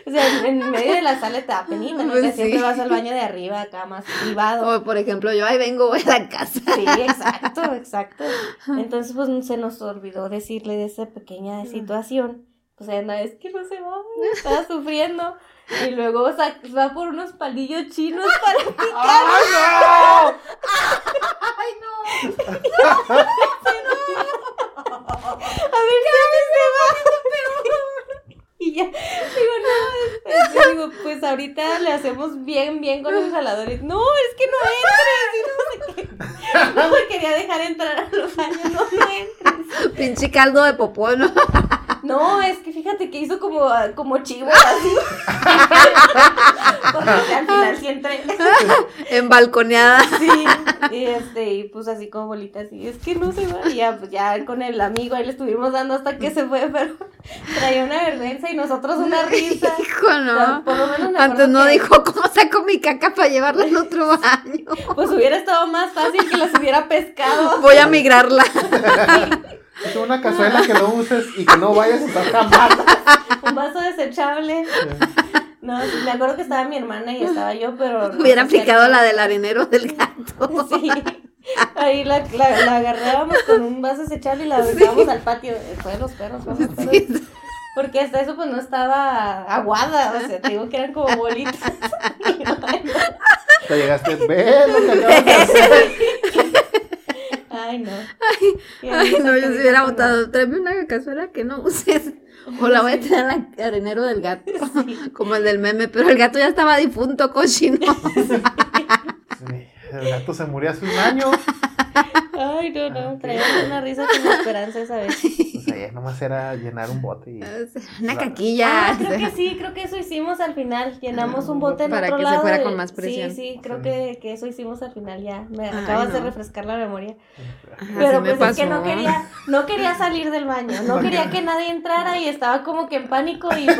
Speaker 1: O sea, en medio de la sala te da penita, ¿no? Pues que siempre vas al baño de arriba, acá más privado.
Speaker 2: O por ejemplo, yo ahí vengo, voy a la casa.
Speaker 1: Sí, exacto, exacto. Entonces, pues se nos olvidó decirle de esa pequeña situación. Pues anda, es que no se va, estaba sufriendo. Y luego va por unos palillos chinos para picar. ¡Ay, no! ¡Ay, no! A ver, ¿qué se va? Y ya, digo, no, después, digo, pues ahorita le hacemos bien, bien con los jaladores. No, es que no entres. Y no sé qué. No me quería dejar entrar a los baños, no, no entres.
Speaker 2: Pinche caldo de popó, ¿no?
Speaker 1: No, es que fíjate que hizo como, como chivo así. Porque al final sí entré.
Speaker 2: En balconeada.
Speaker 1: Sí. Y este, y pues así como bolitas. Y es que no se va. Y ya, pues ya con el amigo ahí le estuvimos dando hasta que se fue, pero traía una vergüenza y nosotros una risa.
Speaker 2: Hijo, no. por lo menos Antes no dijo, ¿cómo saco mi caca para llevarla al otro baño?
Speaker 1: Pues hubiera estado más fácil que las hubiera pescado.
Speaker 2: Voy a migrarla.
Speaker 3: Es una cazuela que no uses y que no vayas a usar jamás.
Speaker 1: Un vaso desechable. No, me acuerdo que estaba mi hermana y estaba yo, pero...
Speaker 2: Hubiera aplicado la del arenero del gato.
Speaker 1: Sí. Ahí la, la, agarrábamos con un vaso desechable y la aventábamos al patio. Fue de los perros, vamos, Porque hasta eso pues no estaba aguada, o sea, te digo que eran como bolitas.
Speaker 3: Te llegaste, ve lo que acabas de hacer.
Speaker 1: Ay, no.
Speaker 2: Ay, no, yo si hubiera votado. Tráeme una cazuela que no uses. O la voy a tener al arenero del gato. Como el del meme. Pero el gato ya estaba difunto, cochino.
Speaker 3: Sí. El gato se murió hace un año.
Speaker 1: Ay, no, no. Traía una risa con esperanza esa vez.
Speaker 3: Pues sé, nomás era llenar un bote y...
Speaker 2: Una caquilla.
Speaker 1: Ah, creo que sí, creo que eso hicimos al final. Llenamos un bote en Para otro que se fuera con más presión. Sí, sí, creo Que, que, eso hicimos al final ya. Me acabas de refrescar la memoria. Pero pues es que no quería, no quería salir del baño. No quería que nadie entrara y estaba como que en pánico. Y pues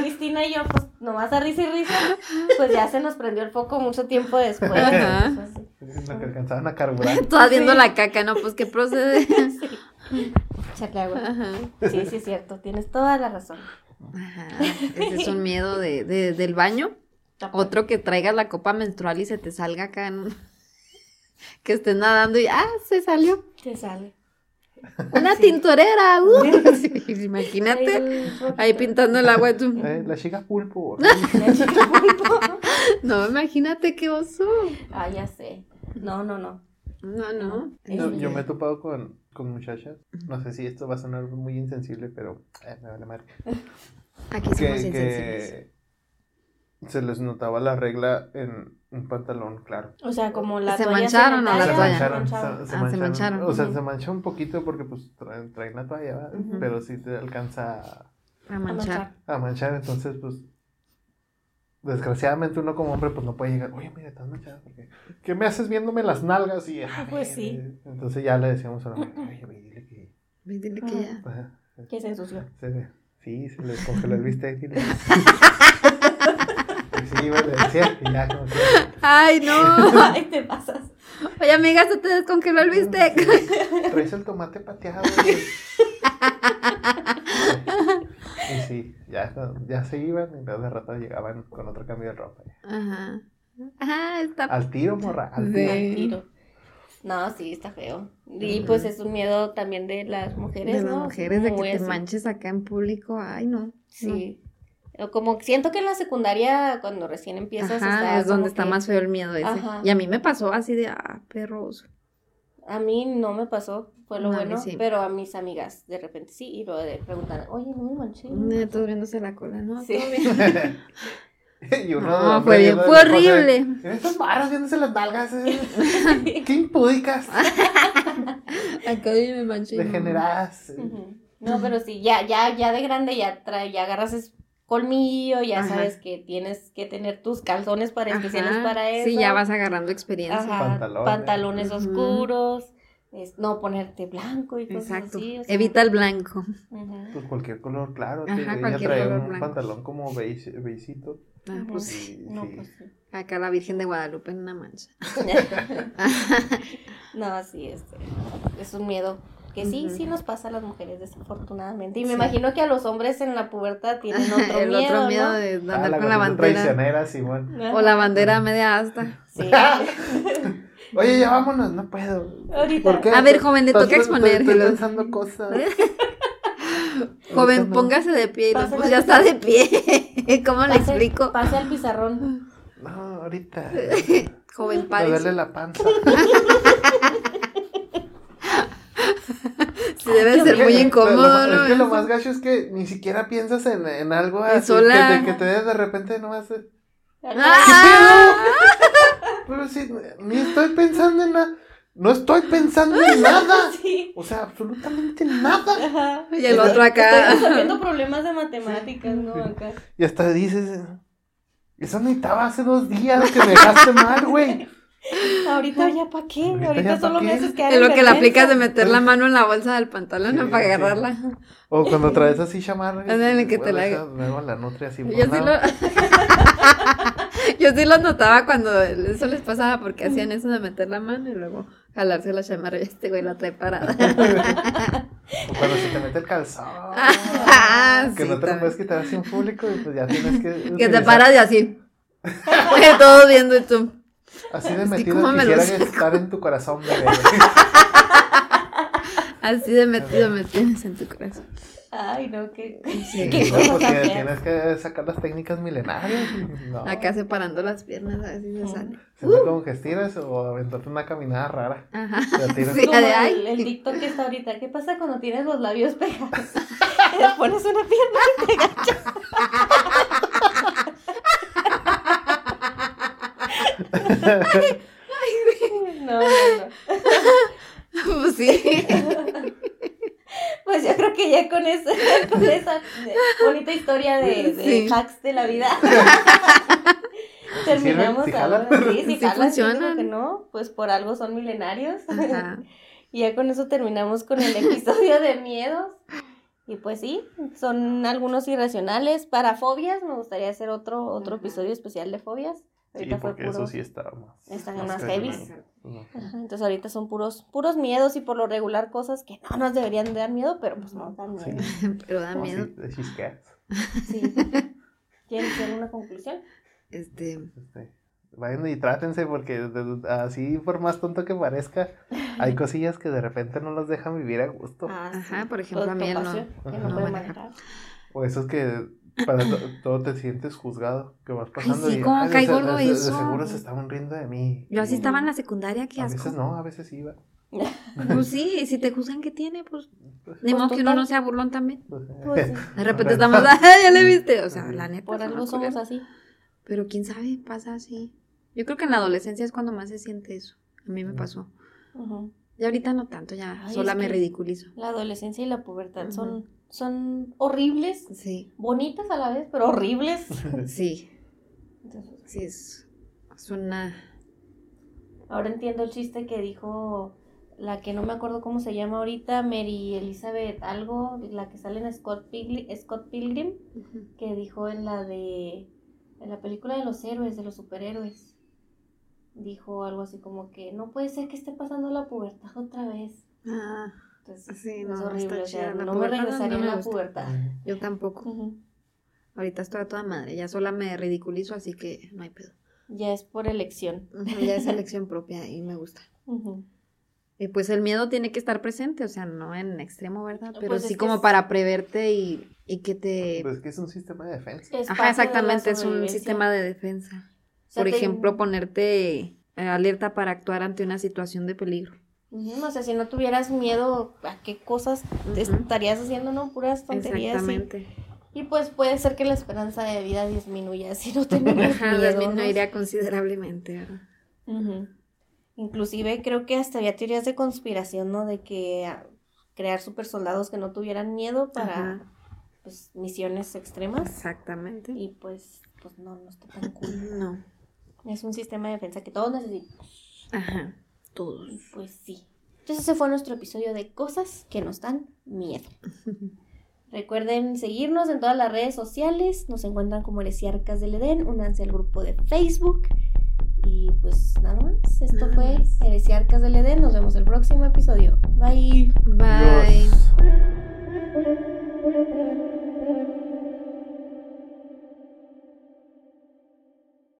Speaker 1: Cristina y yo, pues nomás a risa y risa, pues ya se nos prendió el foco mucho tiempo después. Ajá.
Speaker 3: Lo que alcanzaban a carburar.
Speaker 2: Todas viendo la caca, ¿no? Pues que procede.
Speaker 1: Sí. agua. Sí, sí, es cierto. Tienes toda la razón.
Speaker 2: Ajá. Ese es un miedo de, de, del baño. Otro que traigas la copa menstrual y se te salga acá en que estés nadando y ¡ah! se salió.
Speaker 1: Se sale.
Speaker 2: Una tintorera, uh. imagínate ahí pintando el agua. Tú.
Speaker 3: Eh, la chica pulpo.
Speaker 1: la chica pulpo.
Speaker 2: no, imagínate qué oso.
Speaker 1: Ah, ya sé. No, no, no.
Speaker 2: No, no.
Speaker 3: yo me he topado con, con muchachas. No sé si esto va a sonar muy insensible, pero eh, me vale madre.
Speaker 2: Aquí somos insensibles.
Speaker 3: Se les notaba la regla en un pantalón, claro.
Speaker 1: O sea, como la
Speaker 2: ¿Se mancharon o la toalla?
Speaker 3: Se mancharon. Se, ah, se mancharon. O sea, se manchó un poquito porque pues traen, traen la toalla, pero sí te alcanza
Speaker 2: a manchar.
Speaker 3: A manchar, entonces pues desgraciadamente uno como hombre pues no puede llegar, oye, mira, estás manchada, porque ¿qué me haces viéndome las nalgas? Y,
Speaker 1: ah, pues sí.
Speaker 3: Entonces ya le decíamos a la mujer, oye, dile que...
Speaker 2: Dile que ya.
Speaker 1: Que se ensució.
Speaker 3: Sí, sí, se le congeló el bistec. Y sí, me decía, y ya como que...
Speaker 2: Ay, no.
Speaker 1: Ay, te pasas.
Speaker 2: Oye, amiga, se te descongeló el bistec.
Speaker 3: Traes el tomate pateado. Y sí, ya, ya se iban y luego de rato llegaban con otro cambio de ropa.
Speaker 2: Ajá. Ajá, está...
Speaker 3: Al tiro, morra, al
Speaker 1: tiro. No, sí, está feo. Y pues es un miedo también de las mujeres,
Speaker 2: de
Speaker 1: las
Speaker 2: mujeres, de que te manches acá en público. Ay, no.
Speaker 1: Sí. Como siento que en la secundaria, cuando recién empiezas,
Speaker 2: Ajá, es donde está más feo el miedo ese. Y a mí me pasó así de, ah, perros.
Speaker 1: A mí no me pasó, fue lo bueno, pero a mis amigas de repente sí, y luego de preguntar, oye, no me manché.
Speaker 2: No, todo viéndose la cola, ¿no?
Speaker 1: Sí.
Speaker 3: y uno
Speaker 2: no, fue bien, fue horrible.
Speaker 3: En estos barros viéndose las nalgas, eh. qué impúdicas.
Speaker 2: Acá me manché.
Speaker 3: Degeneradas.
Speaker 1: No, pero sí, ya, ya, ya de grande ya trae, ya agarras colmillo, ya sabes que tienes que tener tus calzones para especiales para eso.
Speaker 2: Sí, ya vas agarrando experiencia.
Speaker 1: pantalones, pantalones oscuros, es, no ponerte blanco y cosas Exacto. así.
Speaker 2: Evita el blanco.
Speaker 3: Pues cualquier color, claro. Ajá, ella trae un pantalón como beige,
Speaker 2: Ah, pues sí. No, pues sí. Acá la Virgen de Guadalupe en una mancha.
Speaker 1: no, sí, este, es un miedo que sí, sí nos pasa a las mujeres desafortunadamente. Y me imagino que a los hombres en la pubertad tienen otro
Speaker 2: El
Speaker 1: miedo.
Speaker 2: otro miedo de andar ah, con la bandera. O la bandera media asta.
Speaker 1: Sí.
Speaker 3: Oye, ya vámonos, no puedo.
Speaker 1: Ahorita.
Speaker 2: A ver, joven, le toca exponer.
Speaker 3: Estoy, pensando cosas.
Speaker 2: joven, póngase de pie. Y pues ya está de pie. ¿Cómo le explico?
Speaker 1: Pase al pizarrón.
Speaker 3: No, ahorita.
Speaker 2: joven, pare.
Speaker 3: Me duele la panza.
Speaker 2: Sí, debe ser muy incómodo,
Speaker 3: ¿no? Es que lo más gacho es que ni siquiera piensas en, en algo así. Que, que te des de repente nomás. ¡Ah! Pero sí, ni estoy pensando en nada. No estoy pensando en nada. O sea, absolutamente nada.
Speaker 2: Y el otro acá.
Speaker 1: Estoy resolviendo problemas de matemáticas, ¿no? Acá.
Speaker 3: Y hasta dices, eso necesitaba hace dos días que me dejaste mal, güey.
Speaker 1: Ahorita ya para qué, ahorita, solo me haces que
Speaker 2: Es lo que le aplicas de meter la mano en la bolsa del pantalón para agarrarla.
Speaker 3: O cuando traes así chamarra.
Speaker 2: Ándale, que te la
Speaker 3: Luego la nutria así.
Speaker 2: Yo sí, lo... Yo sí lo notaba cuando eso les pasaba porque hacían eso de meter la mano y luego jalarse la chamarra y este güey la trae parada.
Speaker 3: o cuando se te mete el calzón. Ah, que no te lo puedes quitar así en público y pues ya tienes que.
Speaker 2: Que te paras y así. Todos viendo y tú.
Speaker 3: Así de metido quisiera estar en tu corazón, bebé.
Speaker 2: Así de metido me tienes en tu corazón.
Speaker 1: Ay, no, qué,
Speaker 3: sí, ¿Qué no, porque tienes que sacar las técnicas milenarias.
Speaker 2: Acá separando las piernas, a ver si se sale.
Speaker 3: Se uh. como que estiras o aventarte una caminada rara.
Speaker 1: Ajá. Sí, como el, el TikTok que está ahorita. ¿Qué pasa cuando tienes los labios pegados? Le pones una pierna y te agachas. no, no, no.
Speaker 2: Pues sí.
Speaker 1: Pues yo creo que ya con esa, con esa bonita historia de, de hacks de la vida. Terminamos ¿Sí ahora. Sí, sí, sí funcionan. que no, pues por algo son milenarios. y ya con eso terminamos con el episodio de miedos. Y pues sí, son algunos irracionales. Para fobias, me gustaría hacer otro, otro episodio especial de fobias.
Speaker 3: Ahorita sí, porque eso sí está
Speaker 1: más. Están más, heavy. entonces ahorita son puros, puros miedos y por lo regular cosas que no nos deberían de dar miedo, pero pues no dan miedo.
Speaker 2: pero dan miedo.
Speaker 1: Sí. ¿Quieren hacer una conclusión?
Speaker 2: Este. este
Speaker 3: vayan y trátense porque así por más tonto que parezca, hay cosillas que de repente no los dejan vivir a gusto.
Speaker 2: Ah, Ajá, por ejemplo, a mí no, que no, puede
Speaker 3: manejar. O esos que para todo te sientes juzgado, que vas pasando
Speaker 2: sí, y como cae gordo
Speaker 3: de, seguro se estaban riendo de mí.
Speaker 2: Yo así estaba en la secundaria, qué
Speaker 3: asco. A veces no, a veces iba.
Speaker 2: Pues sí, si te juzgan, ¿qué tiene? Pues, pues ni modo que uno no sea burlón también. Pues, pues de repente estamos, ya le viste! O sea, la neta.
Speaker 1: Por algo somos así.
Speaker 2: Pero quién sabe, pasa así. Yo creo que en la adolescencia es cuando más se siente eso. A mí me pasó. Y ahorita no tanto, ya sola me ridiculizo.
Speaker 1: La adolescencia y la pubertad son, son horribles. Sí. Bonitas a la vez, pero horribles.
Speaker 2: sí. sí, es, es una...
Speaker 1: Ahora entiendo el chiste que dijo la que no me acuerdo cómo se llama ahorita, Mary Elizabeth algo, la que sale en Scott, Scott Pilgrim, que dijo en la de en la película de los héroes, de los superhéroes dijo algo así como que no puede ser que esté pasando la pubertad otra vez. Ah, Entonces, sí, no, es horrible, no me regresaría a la pubertad.
Speaker 2: Yo tampoco. Ahorita estoy a toda madre, ya sola me ridiculizo, así que no hay pedo.
Speaker 1: Ya es por elección.
Speaker 2: ya es elección propia y me gusta. Y pues el miedo tiene que estar presente, o sea, no en extremo, ¿verdad? Pero pues sí como para preverte y, y, que te...
Speaker 3: Pues que es un sistema de defensa.
Speaker 2: Ajá, exactamente, es un sistema de defensa. Por ejemplo, ponerte eh, alerta para actuar ante una situación de peligro.
Speaker 1: No sé, si no tuvieras miedo, ¿a qué cosas te estarías haciendo, no? Puras tonterías. Exactamente. Y, pues puede ser que la esperanza de vida disminuya si no tenemos miedo.
Speaker 2: Disminuiría considerablemente,
Speaker 1: ¿verdad? Inclusive creo que hasta había teorías de conspiración, ¿no? De que crear super soldados que no tuvieran miedo para pues misiones extremas.
Speaker 2: Exactamente.
Speaker 1: Y pues, pues no, no está tan cool. No. Es un sistema de defensa que todos necesitamos.
Speaker 2: Ajá, todos.
Speaker 1: Pues sí. Entonces ese fue nuestro episodio de cosas que nos dan miedo. Recuerden seguirnos en todas las redes sociales. Nos encuentran como Heresiarcas del Edén. Únanse al grupo de Facebook. Y pues nada más. Esto fue Heresiarcas del Edén. Nos vemos el próximo episodio. Bye.
Speaker 2: Bye.